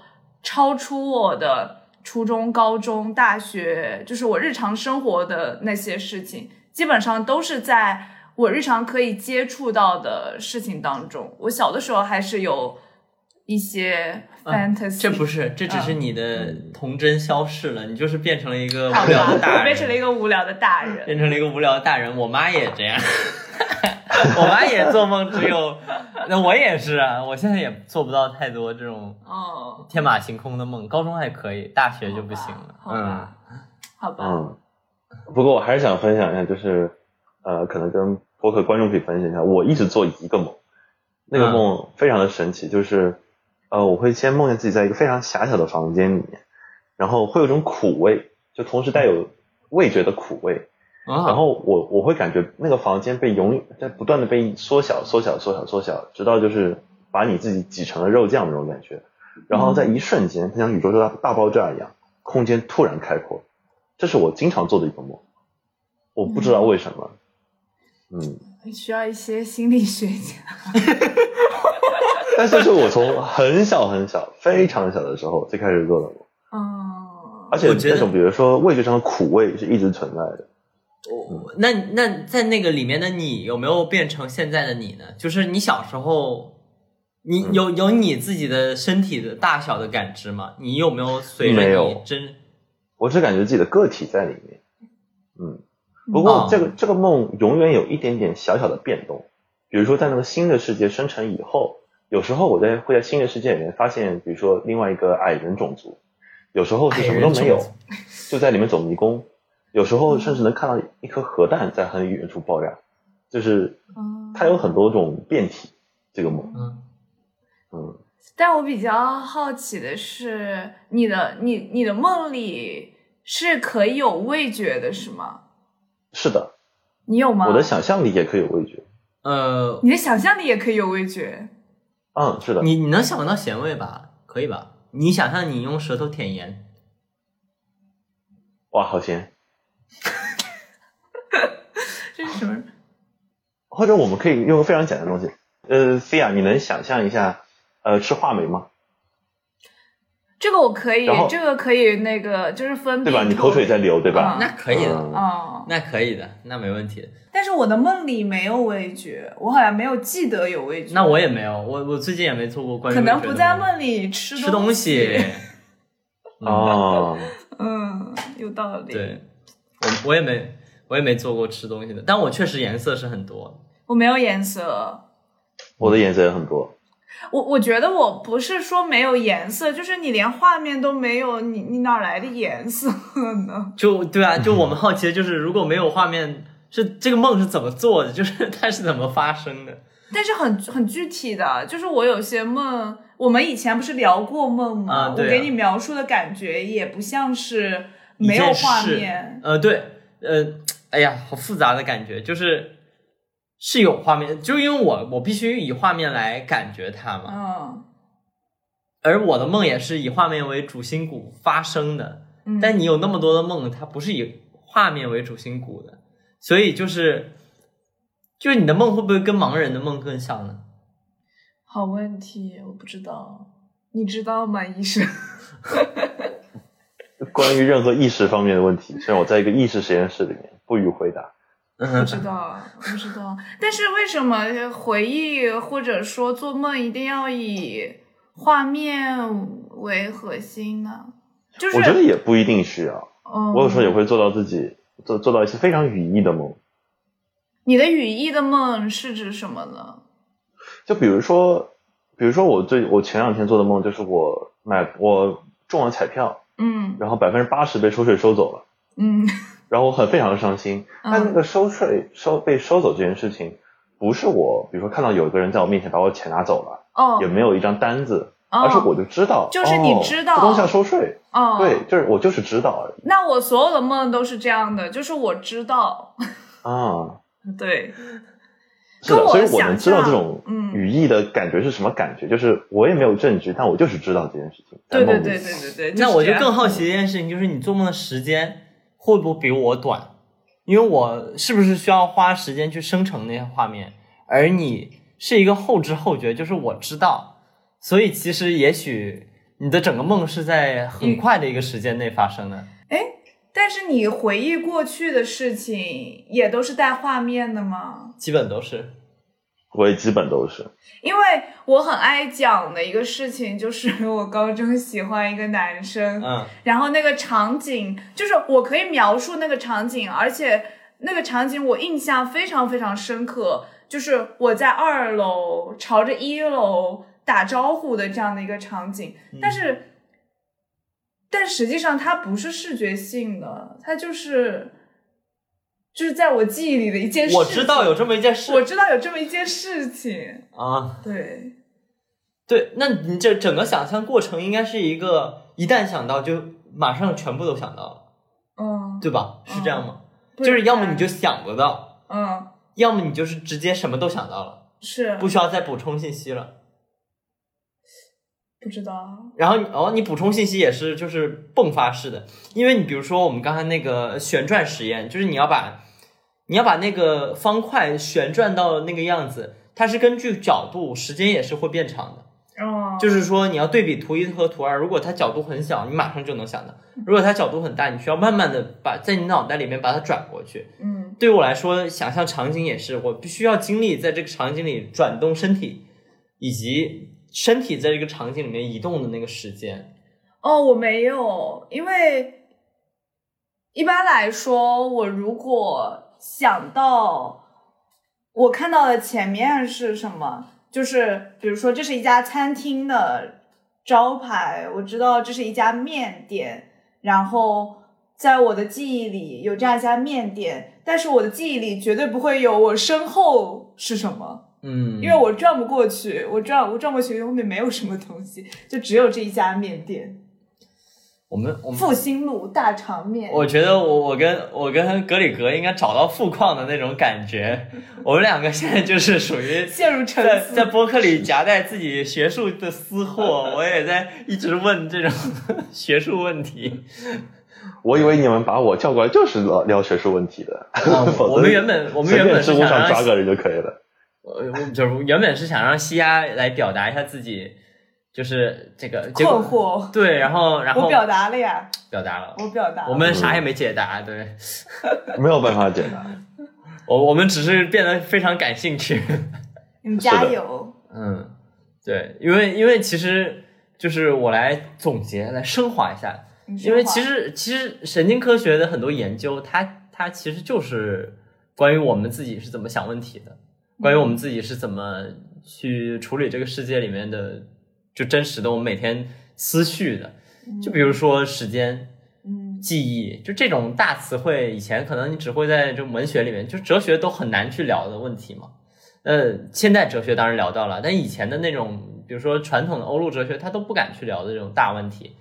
超出我的初中、高中、大学，就是我日常生活的那些事情，基本上都是在我日常可以接触到的事情当中。我小的时候还是有一些啊 fantasy，、这不是，这只是你的童真消逝了，你就是变成了一个无聊的，大人，我变成了一个无聊的大人。变成了一个无聊的大人。我妈也这样，[LAUGHS] 我妈也做梦只有，那我也是啊。我现在也做不到太多这种哦，天马行空的梦，高中还可以，大学就不行了。好吧，好吧，嗯，不过我还是想分享一下，就是呃，可能跟播客观众可以分享一下，我一直做一个梦，那个梦非常的神奇，就是呃，我会先梦见自己在一个非常狭小的房间里面，然后会有种苦味，就同时带有味觉的苦味，啊，然后我我会感觉那个房间被永在不断的被缩小、缩小、缩小、缩小，直到就是把你自己挤成了肉酱那种感觉。然后在一瞬间，它像宇宙大大爆炸一样，空间突然开阔。这是我经常做的一个梦，我不知道为什么。嗯，需要一些心理学家。[LAUGHS] [LAUGHS] 但是是我从很小很小、非常小的时候就开始做的梦，嗯，而且我觉得那种比如说味觉上的苦味是一直存在的。那那在那个里面的你有没有变成现在的你呢？就是你小时候，你嗯有有你自己的身体的大小的感知吗？你有没有随着你真我只感觉自己的个体在里面。嗯，不过哦这个、这个梦永远有一点点小小的变动，比如说在那个新的世界生成以后，有时候我在会在新的世界里面发现，比如说另外一个矮人种族，有时候是什么都没有就在里面走迷宫，有时候甚至能看到一颗核弹在很远处爆炸，就是嗯它有很多种变体。这个梦，嗯嗯，但我比较好奇的是，你的你你的梦里是可以有味觉的，是吗？是的，你有吗？我的想象力也可以有味觉。呃，你的想象力也可以有味觉。嗯，是的，你你能想到咸味吧？可以吧？你想象你用舌头舔盐，哇，好咸。[LAUGHS] 这是什么？或者我们可以用个非常简单的东西，呃，菲亚，你能想象一下，呃，吃话梅吗？这个我可以，这个可以，那个就是分对吧？泌你口水在流，对吧？嗯那可以的，嗯哦，那可以的，那没问题。但是我的梦里没有味觉，我好像没有记得有味觉。那我也没有，我我最近也没做过关于可能味觉的不在梦里吃吃东西。[LAUGHS] 哦，嗯，有道理。对，我我也没我也没做过吃东西的，但我确实颜色是很多。我没有颜色。我的颜色也很多。我我觉得我不是说没有颜色，就是你连画面都没有，你你哪来的颜色呢？[LAUGHS] 就对啊，就我们好奇的就是，如果没有画面，是这个梦是怎么做的？[LAUGHS] 就是它是怎么发生的？但是很很具体的，就是我有些梦，我们以前不是聊过梦吗？啊对啊我给你描述的感觉也不像是没有画面。呃，对，呃，哎呀，好复杂的感觉，就是是有画面，就因为我我必须以画面来感觉它嘛，嗯而我的梦也是以画面为主心骨发生的。嗯，但你有那么多的梦，它不是以画面为主心骨的，所以就是就是你的梦会不会跟盲人的梦更像呢？好问题，我不知道，你知道吗，医生？[LAUGHS] 关于任何意识方面的问题，虽然我在一个意识实验室里面，不予回答。不知道，[LAUGHS] 不知道。但是为什么回忆或者说做梦一定要以画面为核心呢？就是我觉得也不一定需要，嗯，我有时候也会做到自己做做到一些非常语义的梦。你的语义的梦是指什么呢？就比如说，比如说我最我前两天做的梦就是我买我中了彩票，嗯然后百分之八十被抽税收走了，嗯然后我很非常的伤心。嗯但那个收税收被收走这件事情，不是我比如说看到有一个人在我面前把我钱拿走了，哦也没有一张单子，哦而是我就知道，就是你哦知道这东西要收税，哦，对，就是我就是知道而已那我所有的梦都是这样的，就是我知道，啊。[LAUGHS] 对，是的，所以我能知道这种嗯语义的感觉是什么感觉，就是我也没有证据，但我就是知道这件事情。在对对对对对对。那我就更好。奇一件事情，就是你做梦的时间会不会比我短？因为我是不是需要花时间去生成那些画面，而你是一个后知后觉，就是我知道，所以其实也许你的整个梦是在很快的一个时间内发生的。但是你回忆过去的事情，也都是带画面的吗？基本都是。我也基本都是。因为我很爱讲的一个事情，就是我高中喜欢一个男生，嗯。然后那个场景，就是我可以描述那个场景，而且那个场景我印象非常非常深刻，就是我在二楼朝着一楼打招呼的这样的一个场景，但是，但实际上它不是视觉性的，它就是就是在我记忆里的一件事情。我知道有这么一件事。我知道有这么一件事情，啊，对，对，那你这整个想象过程应该是一个，一旦想到就马上全部都想到了，嗯，对吧？是这样吗？不就是要么你就想不到，嗯要么你就是直接什么都想到了，是不需要再补充信息了。不知道，然后你哦，你补充信息也是就是迸发式的，因为你比如说我们刚才那个旋转实验，就是你要把你要把那个方块旋转到那个样子，它是根据角度，时间也是会变长的。哦，就是说你要对比图一和图二，如果它角度很小，你马上就能想到；如果它角度很大，你需要慢慢的把在你脑袋里面把它转过去。嗯对于我来说，想象场景也是，我必须要经历在这个场景里转动身体，以及身体在这个场景里面移动的那个时间。哦，我没有，因为一般来说，我如果想到我看到的前面是什么，就是比如说这是一家餐厅的招牌，我知道这是一家面店，然后在我的记忆里有这样一家面店，但是我的记忆里绝对不会有我身后是什么。嗯，因为我转不过去，我转我转过去，后面没有什么东西，就只有这一家面店，我们我们复兴路大肠面。我觉得我我跟我跟格里格应该找到富矿的那种感觉，[LAUGHS] 我们两个现在就是属于陷入沉在思。在播客里夹带自己学术的私货，[LAUGHS] 我也在一直问这种 [LAUGHS] 学术问题。我以为你们把我叫过来就是聊聊学术问题的，否则我们原本我们原本是想让抓个人就可以了。呃，我就是原本是想让西亚来表达一下自己，就是这个结困惑，对，然后然后我表达了呀，表达了，我表达了。我们啥也没解答，对 [LAUGHS] 没有办法解答。[LAUGHS] 我我们只是变得非常感兴趣。[LAUGHS] 你们加油。嗯，对，因为因为其实就是我来总结来升华一下，因为其实其实神经科学的很多研究，它它其实就是关于我们自己是怎么想问题的，关于我们自己是怎么去处理这个世界里面的就真实的我们每天思绪的。就比如说时间、嗯记忆，就这种大词汇，以前可能你只会在这种文学里面，就哲学都很难去聊的问题嘛。呃，现在哲学当然聊到了，但以前的那种，比如说传统的欧陆哲学，他都不敢去聊的这种大问题，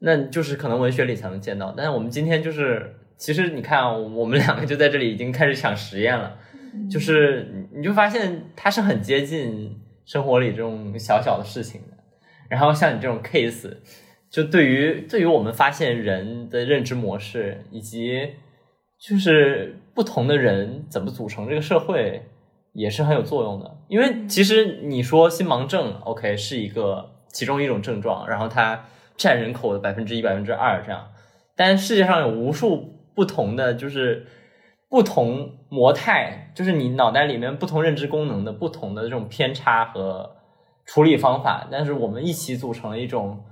那就是可能文学里才能见到。但是我们今天就是，其实你看啊，我们两个就在这里已经开始想实验了，就是你你就发现它是很接近生活里这种小小的事情的。然后像你这种 case，就对于对于我们发现人的认知模式，以及就是不同的人怎么组成这个社会，也是很有作用的。因为其实你说心盲症，OK 是一个其中一种症状，然后它占人口的百分之一、百分之二这样，但世界上有无数不同的就是不同模态，就是你脑袋里面不同认知功能的不同的这种偏差和处理方法，但是我们一起组成了一种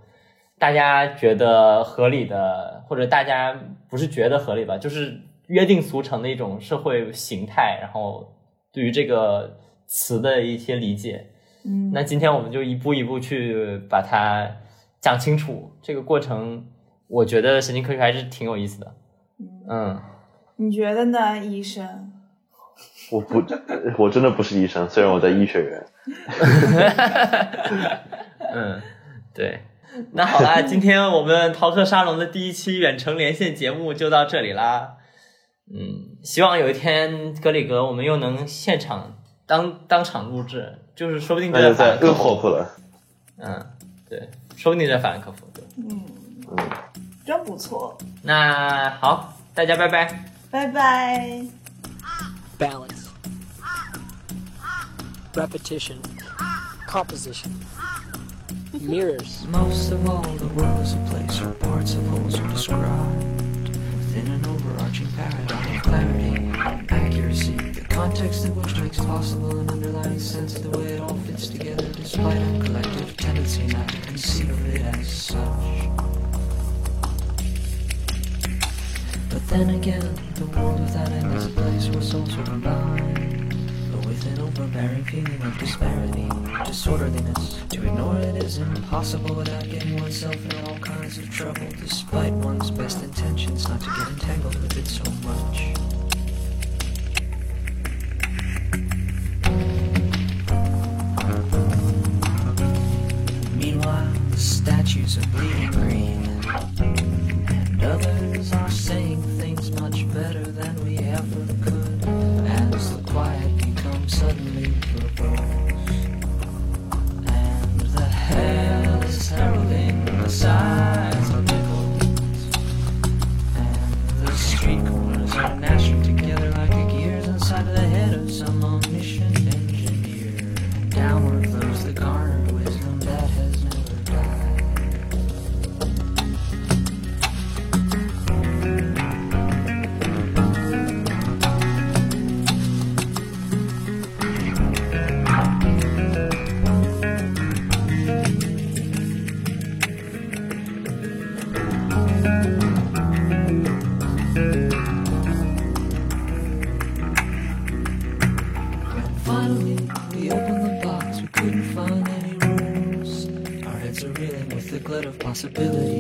大家觉得合理的，或者大家不是觉得合理吧，就是约定俗成的一种社会形态，然后对于这个词的一些理解。嗯，那今天我们就一步一步去把它讲清楚，这个过程我觉得神经科学还是挺有意思的。嗯，你觉得呢，医生？我不，我真的不是医生，虽然我在医学院。[LAUGHS] 嗯，对。那好啦，今天我们逃课沙龙的第一期远程连线节目就到这里啦。嗯，希望有一天格里格我们又能现场当当场录制，就是说不定那就在在更霍普了。嗯，对，说不定在法兰克福。嗯，嗯，真不错。那好，大家拜拜，拜拜。balance, repetition, composition, mirrors. Most of all, the world is a place where parts of wholes are described within an overarching paradigm of clarity and accuracy. The context of which makes possible an underlying sense of the way it all fits together, despite our collective tendency not to conceive of it as such. But then again, the world without end is a place where souls are combined. An overbearing feeling of disparity, disorderliness, to ignore it is impossible without getting oneself in all kinds of trouble, despite one's best intentions not to get entangled with it so much. possibility.